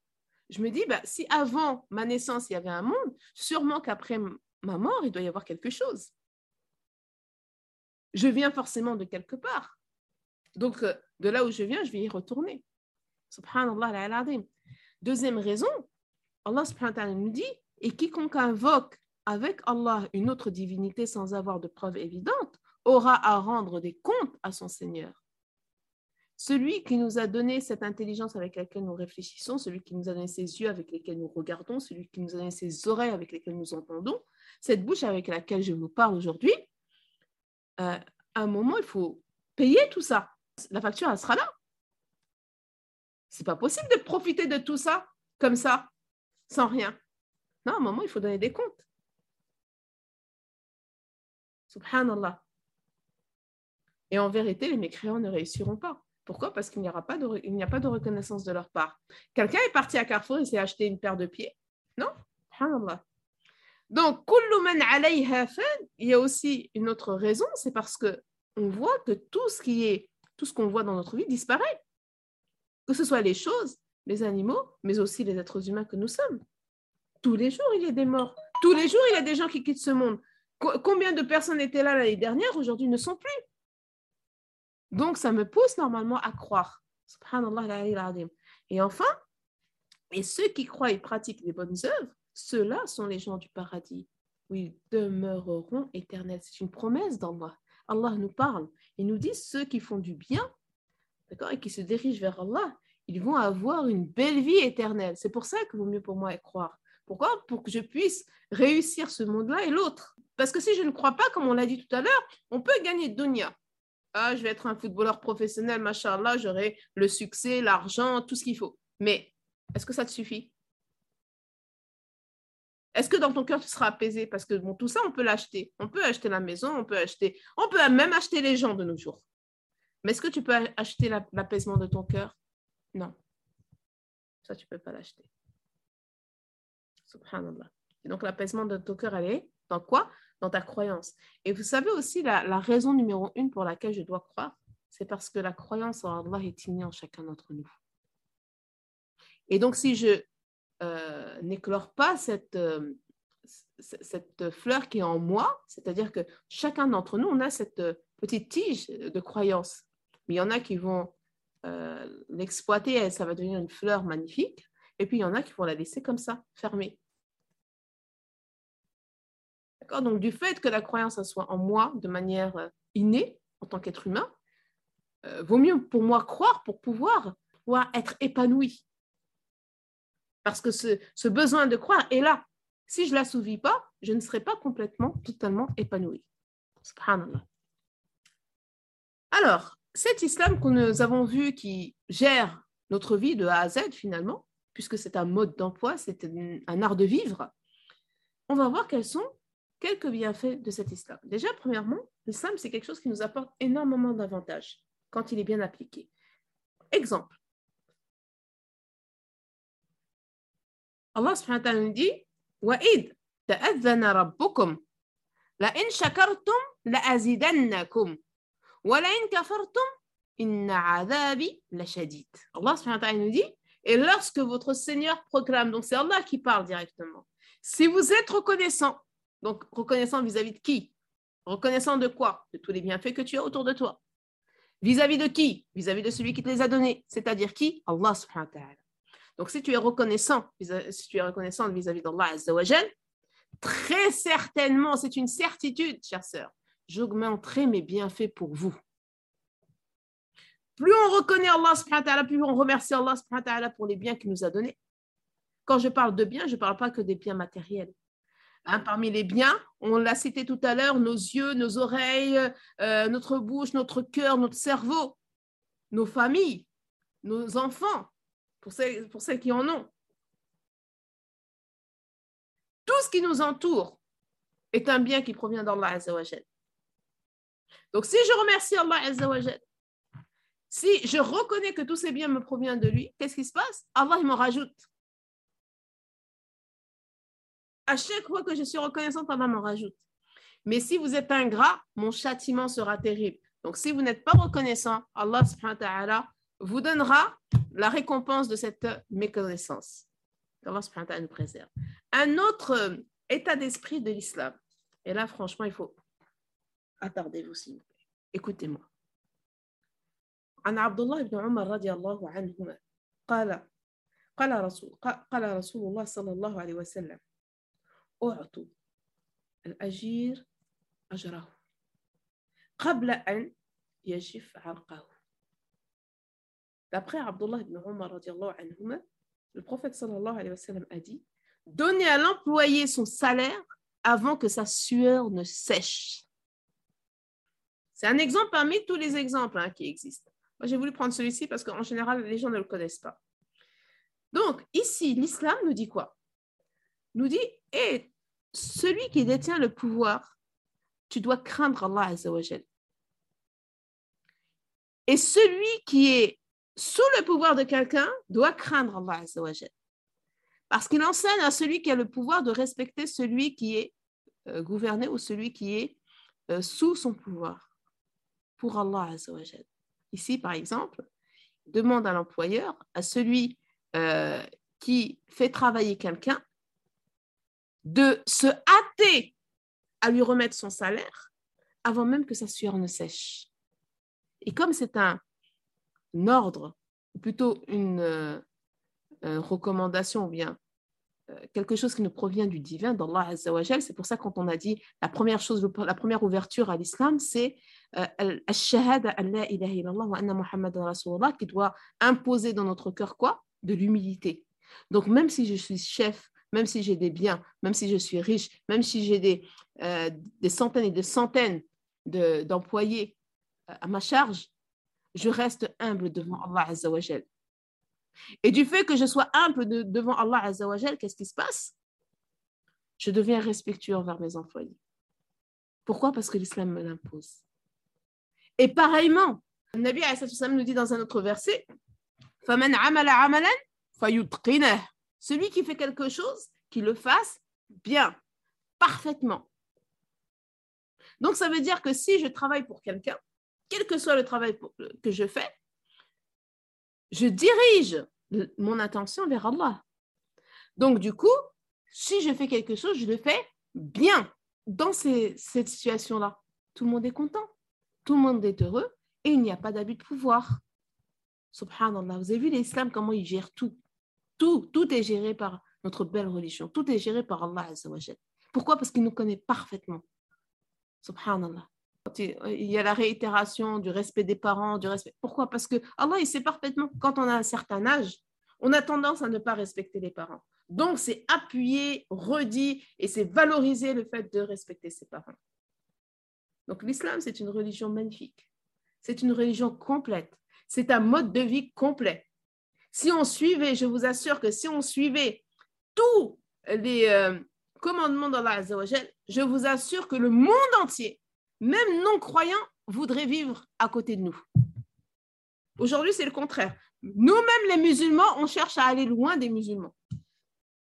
je me dis, bah, si avant ma naissance, il y avait un monde, sûrement qu'après ma mort, il doit y avoir quelque chose. Je viens forcément de quelque part. Donc, euh, de là où je viens, je vais y retourner. Subhanallah Deuxième raison, Allah subhanahu nous dit Et quiconque invoque avec Allah une autre divinité sans avoir de preuves évidentes aura à rendre des comptes à son Seigneur. Celui qui nous a donné cette intelligence avec laquelle nous réfléchissons, celui qui nous a donné ces yeux avec lesquels nous regardons, celui qui nous a donné ces oreilles avec lesquelles nous entendons, cette bouche avec laquelle je vous parle aujourd'hui, euh, à un moment, il faut payer tout ça. La facture, elle sera là. C'est pas possible de profiter de tout ça comme ça, sans rien. Non, à un moment, il faut donner des comptes. Subhanallah. Et en vérité, les mécréants ne réussiront pas. Pourquoi? Parce qu'il n'y a pas de reconnaissance de leur part. Quelqu'un est parti à Carrefour et s'est acheté une paire de pieds Non? Donc, il y a aussi une autre raison, c'est parce que on voit que tout ce tout ce qu'on voit dans notre vie disparaît. Que ce soit les choses, les animaux, mais aussi les êtres humains que nous sommes. Tous les jours, il y a des morts. Tous les jours, il y a des gens qui quittent ce monde. Combien de personnes étaient là l'année dernière, aujourd'hui ne sont plus? Donc, ça me pousse normalement à croire. Et enfin, et ceux qui croient et pratiquent les bonnes œuvres, ceux-là sont les gens du paradis, où ils demeureront éternels. C'est une promesse d'Allah. Allah nous parle. Il nous dit ceux qui font du bien, d'accord, et qui se dirigent vers Allah, ils vont avoir une belle vie éternelle. C'est pour ça que vaut mieux pour moi croire. Pourquoi? Pour que je puisse réussir ce monde-là et l'autre. Parce que si je ne crois pas, comme on l'a dit tout à l'heure, on peut gagner dunya. Ah, je vais être un footballeur professionnel, machallah, j'aurai le succès, l'argent, tout ce qu'il faut. Mais est-ce que ça te suffit? Est-ce que dans ton cœur, tu seras apaisé? Parce que bon, tout ça, on peut l'acheter. On peut acheter la maison, on peut acheter, on peut même acheter les gens de nos jours. Mais est-ce que tu peux acheter l'apaisement de ton cœur? Non. Ça, tu ne peux pas l'acheter. Donc, l'apaisement de ton cœur, elle est dans quoi? Dans ta croyance. Et vous savez aussi la, raison numéro une pour laquelle je dois croire C'est parce que la croyance en Allah est innée en chacun d'entre nous. Et donc, si je euh, n'éclore pas cette, euh, cette fleur qui est en moi, c'est-à-dire que chacun d'entre nous, on a cette petite tige de croyance. Mais il y en a qui vont euh, l'exploiter ça va devenir une fleur magnifique. Et puis il y en a qui vont la laisser comme ça, fermée. Donc du fait que la croyance soit en moi de manière innée en tant qu'être humain, vaut mieux pour moi croire pour pouvoir, pouvoir être épanoui. Parce que ce, besoin de croire est là. Si je ne l'assouvis pas, je ne serai pas complètement, totalement épanoui. Subhanallah. Alors, cet islam que nous avons vu qui gère notre vie de A à Z finalement, puisque c'est un mode d'emploi, c'est un art de vivre, on va voir quels sont quelques bienfaits de cet islam. Déjà, premièrement, l'islam, c'est quelque chose qui nous apporte énormément d'avantages quand il est bien appliqué. Exemple, Allah subhanahu wa ta'ala nous dit وَإِذْ تَأَذَّنَ رَبُّكُمْ لَإِنْ شَكَرْتُمْ لَأَزِدَنَّكُمْ وَلَإِنْ كَفَرْتُمْ إِنَّ عَذَابِي لَشَدِيدٌ Allah subhanahu wa ta'ala nous dit et lorsque votre Seigneur proclame, donc c'est Allah qui parle directement, si vous êtes reconnaissant, donc reconnaissant vis-à-vis de qui? Reconnaissant de quoi? De tous les bienfaits que tu as autour de toi. Vis-à-vis de qui? Vis-à-vis de celui qui te les a donnés, c'est-à-dire qui? Allah subhanahu wa ta'ala. Donc, si tu es reconnaissant, vis-à-vis d'Allah Azzawajal, très certainement, c'est une certitude, chère sœur, j'augmenterai mes bienfaits pour vous. Plus on reconnaît Allah subhanahu wa ta'ala, plus on remercie Allah subhanahu pour les biens qu'il nous a donnés. Quand je parle de biens, je ne parle pas que des biens matériels. Hein, parmi les biens, on l'a cité tout à l'heure, nos yeux, nos oreilles, euh, notre bouche, notre cœur, notre cerveau, nos familles, nos enfants, pour celles, pour qui en ont. Tout ce qui nous entoure est un bien qui provient d'Allah Azzawajal. Donc, si je remercie Allah Azzawajal, si je reconnais que tous ces biens me proviennent de lui, qu'est-ce qui se passe? Allah, il m'en rajoute À chaque fois que je suis reconnaissante, Allah m'en rajoute. Mais si vous êtes ingrat, mon châtiment sera terrible. Donc, si vous n'êtes pas reconnaissant, Allah subhanahu wa ta'ala vous donnera la récompense de cette méconnaissance. Allah nous préserve. Un autre euh, état d'esprit de l'islam. Et là, franchement, il faut attardez-vous, s'il vous plaît. Écoutez-moi. عن عبد الله بن عمر رضي الله عنهما قال قال رسول قال رسول الله صلى الله عليه وسلم أعطوا الأجير أجره قبل أن يجف عرقه D'après Abdullah ibn Umar, le prophète sallallahu alayhi wa sallam a dit Donnez à l'employé son salaire avant que sa sueur ne sèche. C'est un exemple parmi tous les exemples hein, qui existent. Moi, j'ai voulu prendre celui-ci parce qu'en général, les gens ne le connaissent pas. Donc, ici, l'islam nous dit quoi Nous dit Et celui qui détient le pouvoir, tu dois craindre Allah Azzawajal. Et celui qui est sous le pouvoir de quelqu'un doit craindre Allah Azzawajal. Parce qu'il enseigne à celui qui a le pouvoir de respecter celui qui est euh, gouverné ou celui qui est euh, sous son pouvoir pour Allah Azzawajal. Ici, par exemple, demande à l'employeur, à celui euh, qui fait travailler quelqu'un, de se hâter à lui remettre son salaire avant même que sa sueur ne sèche. Et comme c'est un ordre, ou plutôt une, euh, recommandation, ou bien euh, quelque chose qui nous provient du divin, d'Allah Azzawajal. C'est pour ça quand on a dit la première chose, la première ouverture à l'islam, c'est euh, al-shahada Allah ilaha illallah wa anna Muhammad Rasulullah qui doit imposer dans notre cœur quoi? De l'humilité. Donc même si je suis chef, même si j'ai des biens, même si je suis riche, même si j'ai des, des centaines et des centaines d'employés à ma charge, je reste humble devant Allah Azzawajal. Et du fait que je sois humble devant Allah Azzawajal, qu'est-ce qui se passe Je deviens respectueux envers mes employés. Pourquoi Parce que l'islam me l'impose. Et pareillement, le Nabi nous dit dans un autre verset فَمَنْ عَمَلَ عَمَلًا فَيُتْقِنَهُ celui qui fait quelque chose, qu'il le fasse bien, parfaitement. Donc, ça veut dire que si je travaille pour quelqu'un, quel que soit le travail que je fais, je dirige mon attention vers Allah. Donc, du coup, si je fais quelque chose, je le fais bien dans cette situation-là. Tout le monde est content, tout le monde est heureux et il n'y a pas d'abus de pouvoir. Subhanallah, vous avez vu l'islam, comment il gère tout. Tout, tout est géré par notre belle religion. Tout est géré par Allah Pourquoi? Parce qu'il nous connaît parfaitement. Subhanallah. Il y a la réitération du respect des parents, du respect. Pourquoi? Parce que Allah, il sait parfaitement quand on a un certain âge, on a tendance à ne pas respecter les parents. Donc, c'est appuyer, redit et c'est valoriser le fait de respecter ses parents. Donc, l'islam, c'est une religion magnifique. C'est une religion complète. C'est un mode de vie complet. Si on suivait, je vous assure que si on suivait tous les euh, commandements d'Allah je vous assure que le monde entier, même non-croyants, voudrait vivre à côté de nous. Aujourd'hui, c'est le contraire. Nous-mêmes, les musulmans, on cherche à aller loin des musulmans.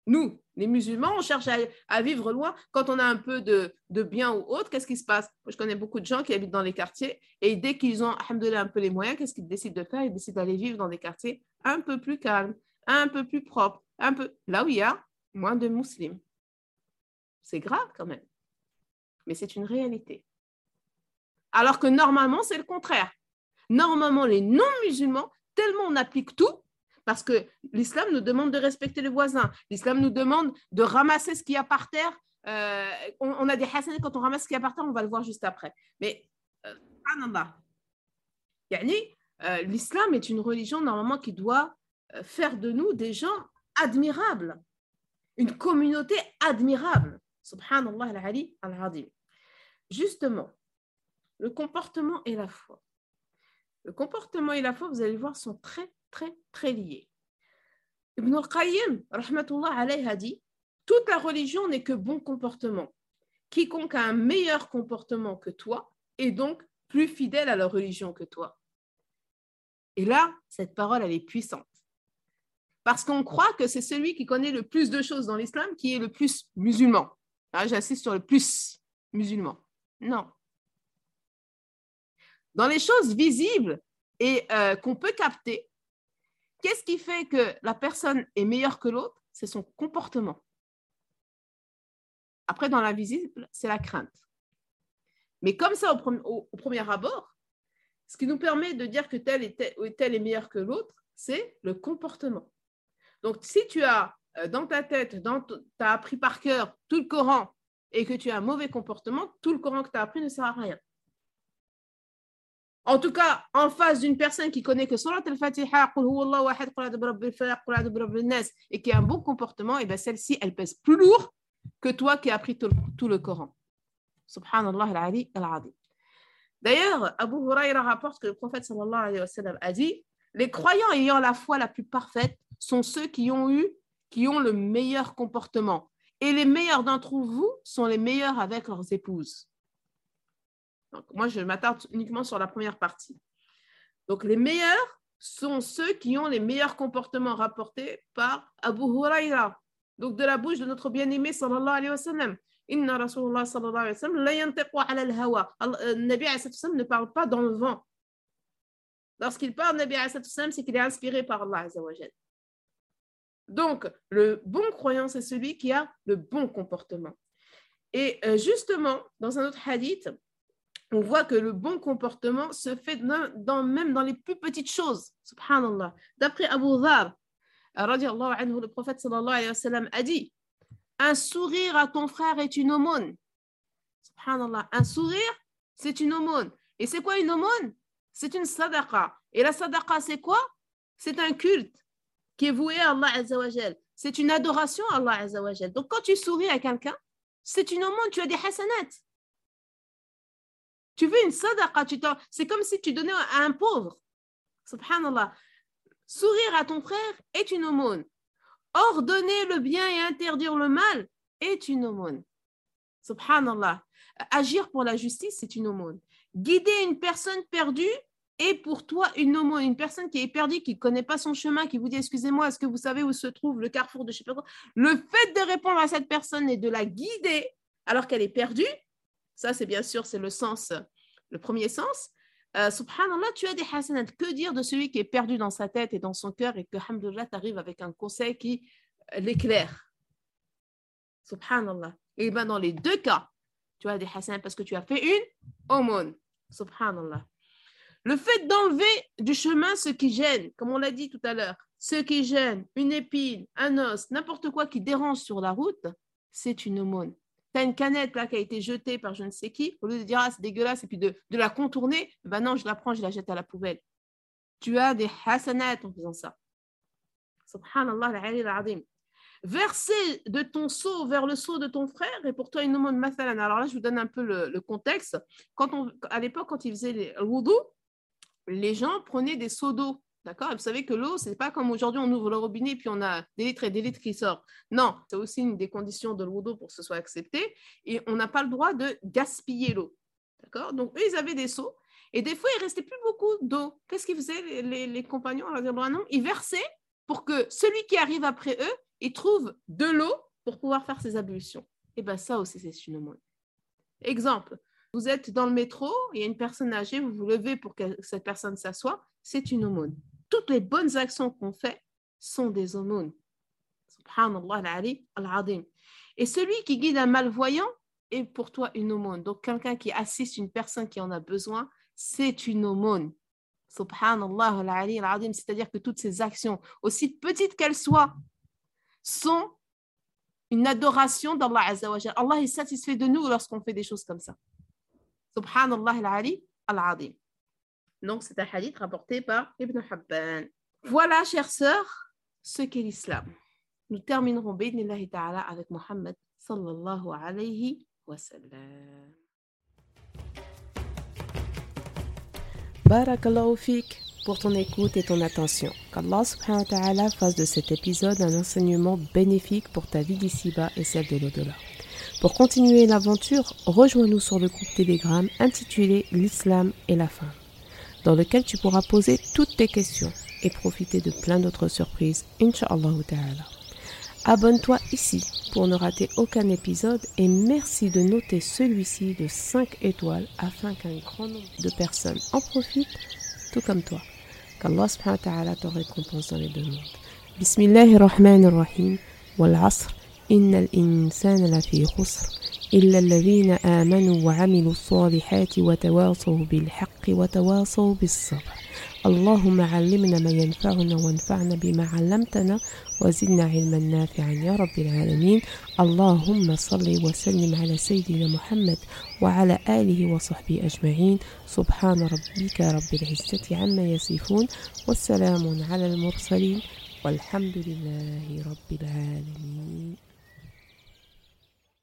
Nous, les musulmans, on cherche à, vivre loin. Quand on a un peu de, de bien ou autre, qu'est-ce qui se passe? Je connais beaucoup de gens qui habitent dans les quartiers et dès qu'ils ont, un peu les moyens, qu'est-ce qu'ils décident de faire? Ils décident d'aller vivre dans des quartiers un peu plus calmes, un peu plus propres, un peu là où il y a moins de musulmans. C'est grave quand même, mais c'est une réalité. Alors que normalement, c'est le contraire. Normalement, les non-musulmans, tellement on applique tout, parce que l'islam nous demande de respecter les voisins, l'islam nous demande de ramasser ce qu'il y a par terre. Euh, on, a des hasanats quand on ramasse ce qu'il y a par terre, on va le voir juste après. Mais, euh, euh, l'islam est une religion normalement qui doit euh, faire de nous des gens admirables, une communauté admirable. Subhanallah al-Ali. Justement, le comportement et la foi. Le comportement et la foi, vous allez voir, sont très, très, très liés. Ibn al-Qayyim, rahmatullah alayhi, a dit Toute la religion n'est que bon comportement. Quiconque a un meilleur comportement que toi est donc plus fidèle à la religion que toi. Et là, cette parole, elle est puissante. Parce qu'on croit que c'est celui qui connaît le plus de choses dans l'islam qui est le plus musulman. Ah, j'insiste sur le plus musulman. Non. Dans les choses visibles et euh, qu'on peut capter, qu'est-ce qui fait que la personne est meilleure que l'autre? C'est son comportement. Après, dans l'invisible, c'est la crainte. Mais comme ça, au, au premier abord, ce qui nous permet de dire que tel est, tel, est meilleur que l'autre, c'est le comportement. Donc, si tu as euh, dans ta tête, tu as appris par cœur tout le Coran et que tu as un mauvais comportement, tout le Coran que tu as appris ne sert à rien. En tout cas, en face d'une personne qui connaît que Surat al-Fatiha, et qui a un bon comportement, et bien celle-ci, elle pèse plus lourd que toi qui as appris tout, tout le Coran. Subhanallah al-Ali al-Adi. D'ailleurs, Abu Huraira rapporte que le prophète a dit Les croyants ayant la foi la plus parfaite sont ceux qui ont eu, qui ont le meilleur comportement. Et les meilleurs d'entre vous sont les meilleurs avec leurs épouses. Donc, moi, je m'attarde uniquement sur la première partie. Donc, les meilleurs sont ceux qui ont les meilleurs comportements rapportés par Abu Huraira. Donc, de la bouche de notre bien-aimé sallallahu alayhi wa sallam. Inna Rasulullah sallallahu alayhi wa sallam la yantiqu ala al-hawa. Euh, Nabi ne parle pas dans le vent. Lorsqu'il parle, Nabi c'est qu'il est inspiré par Allah azza wa Donc, le bon croyant, c'est celui qui a le bon comportement. Et euh, justement, dans un autre hadith, on voit que le bon comportement se fait dans, même dans les plus petites choses. Subhanallah. D'après Abu Dhar, anhu, le prophète sallallahu alayhi wa sallam a dit un sourire à ton frère est une aumône. Subhanallah. Un sourire, c'est une aumône. Et c'est quoi une aumône? C'est une sadaqa. Et la sadaqa, c'est quoi? C'est un culte qui est voué à Allah. C'est une adoration à Allah Azzawajal. Donc quand tu souris à quelqu'un, c'est une aumône, tu as des hasanat. Tu veux une sadaqa, c'est comme si tu donnais à un pauvre. Subhanallah. Sourire à ton frère est une aumône. Ordonner le bien et interdire le mal est une aumône. Subhanallah. Agir pour la justice, c'est une aumône. Guider une personne perdue est pour toi une aumône, une personne qui est perdue, qui ne connaît pas son chemin, qui vous dit Excusez-moi, est-ce que vous savez où se trouve le carrefour de je sais pas quoi? Le fait de répondre à cette personne et de la guider alors qu'elle est perdue, ça c'est bien sûr, c'est le sens, le premier sens. Euh, subhanallah, tu as des hasanat. Que dire de celui qui est perdu dans sa tête et dans son cœur et que, alhamdulillah, tu arrives avec un conseil qui l'éclaire? Subhanallah. Et bien dans les deux cas, tu as des hasanat parce que tu as fait une aumône. Subhanallah. Le fait d'enlever du chemin ce qui gêne, comme on l'a dit tout à l'heure, ce qui gêne, une épine, un os, n'importe quoi qui dérange sur la route, c'est une aumône. Une canette là qui a été jetée par je ne sais qui, au lieu de dire ah, c'est dégueulasse et puis de, la contourner, ben non, je la prends, je la jette à la poubelle. Tu as des hasanat en faisant ça. Subhanallah, al verser de ton seau vers le seau de ton frère est pour toi une aumône mathalan. Alors là, je vous donne un peu le, contexte. Quand on, à l'époque, quand ils faisaient le wudu, les gens prenaient des seaux d'eau. D'accord? Vous savez que l'eau, ce n'est pas comme aujourd'hui, on ouvre le robinet et puis on a des litres et des litres qui sortent. Non, c'est aussi une des conditions de l'eau pour que ce soit accepté. Et on n'a pas le droit de gaspiller l'eau. D'accord? Donc, eux, ils avaient des seaux. Et des fois, il restait plus beaucoup d'eau. Qu'est-ce qu'ils faisaient, les, compagnons? Ils versaient pour que celui qui arrive après eux, il trouve de l'eau pour pouvoir faire ses ablutions. Et bien, ça aussi, c'est une aumône. Exemple, vous êtes dans le métro, il y a une personne âgée, vous vous levez pour que cette personne s'assoie, c'est une aumône. Toutes les bonnes actions qu'on fait sont des aumônes. Subhanallah al-Adim. Et celui qui guide un malvoyant est pour toi une aumône. Donc, quelqu'un qui assiste une personne qui en a besoin, c'est une aumône. Subhanallah al-Adim. C'est-à-dire que toutes ces actions, aussi petites qu'elles soient, sont une adoration d'Allah Azzawajal. Allah est satisfait de nous lorsqu'on fait des choses comme ça. Subhanallah al-Ali al-Adim. Donc, c'est un hadith rapporté par Ibn Habban. Voilà, chères sœurs, ce qu'est l'islam. Nous terminerons, b'idnillahi ta'ala, avec Muhammad sallallahu alayhi wa sallam. Barakallahu fik pour ton écoute et ton attention. Qu'Allah subhanahu wa ta'ala fasse de cet épisode un enseignement bénéfique pour ta vie d'ici-bas et celle de l'au-delà. Pour continuer l'aventure, rejoins-nous sur le groupe Telegram intitulé L'Islam et la femme, dans lequel tu pourras poser toutes tes questions et profiter de plein d'autres surprises, Inch'Allah ta'ala. Abonne-toi ici pour ne rater aucun épisode et merci de noter celui-ci de 5 étoiles afin qu'un grand nombre de personnes en profitent, tout comme toi. Qu'Allah te récompense dans les deux mondes. Bismillahirrahmanirrahim. Wal asr. إن الإنسان لفي خسر إلا الذين آمنوا وعملوا الصالحات وتواصوا بالحق وتواصوا بالصبر. اللهم علمنا ما ينفعنا وانفعنا بما علمتنا وزدنا علما نافعا يا رب العالمين. اللهم صل وسلم على سيدنا محمد وعلى آله وصحبه أجمعين. سبحان ربك رب العزة عما يصفون والسلام على المرسلين والحمد لله رب العالمين.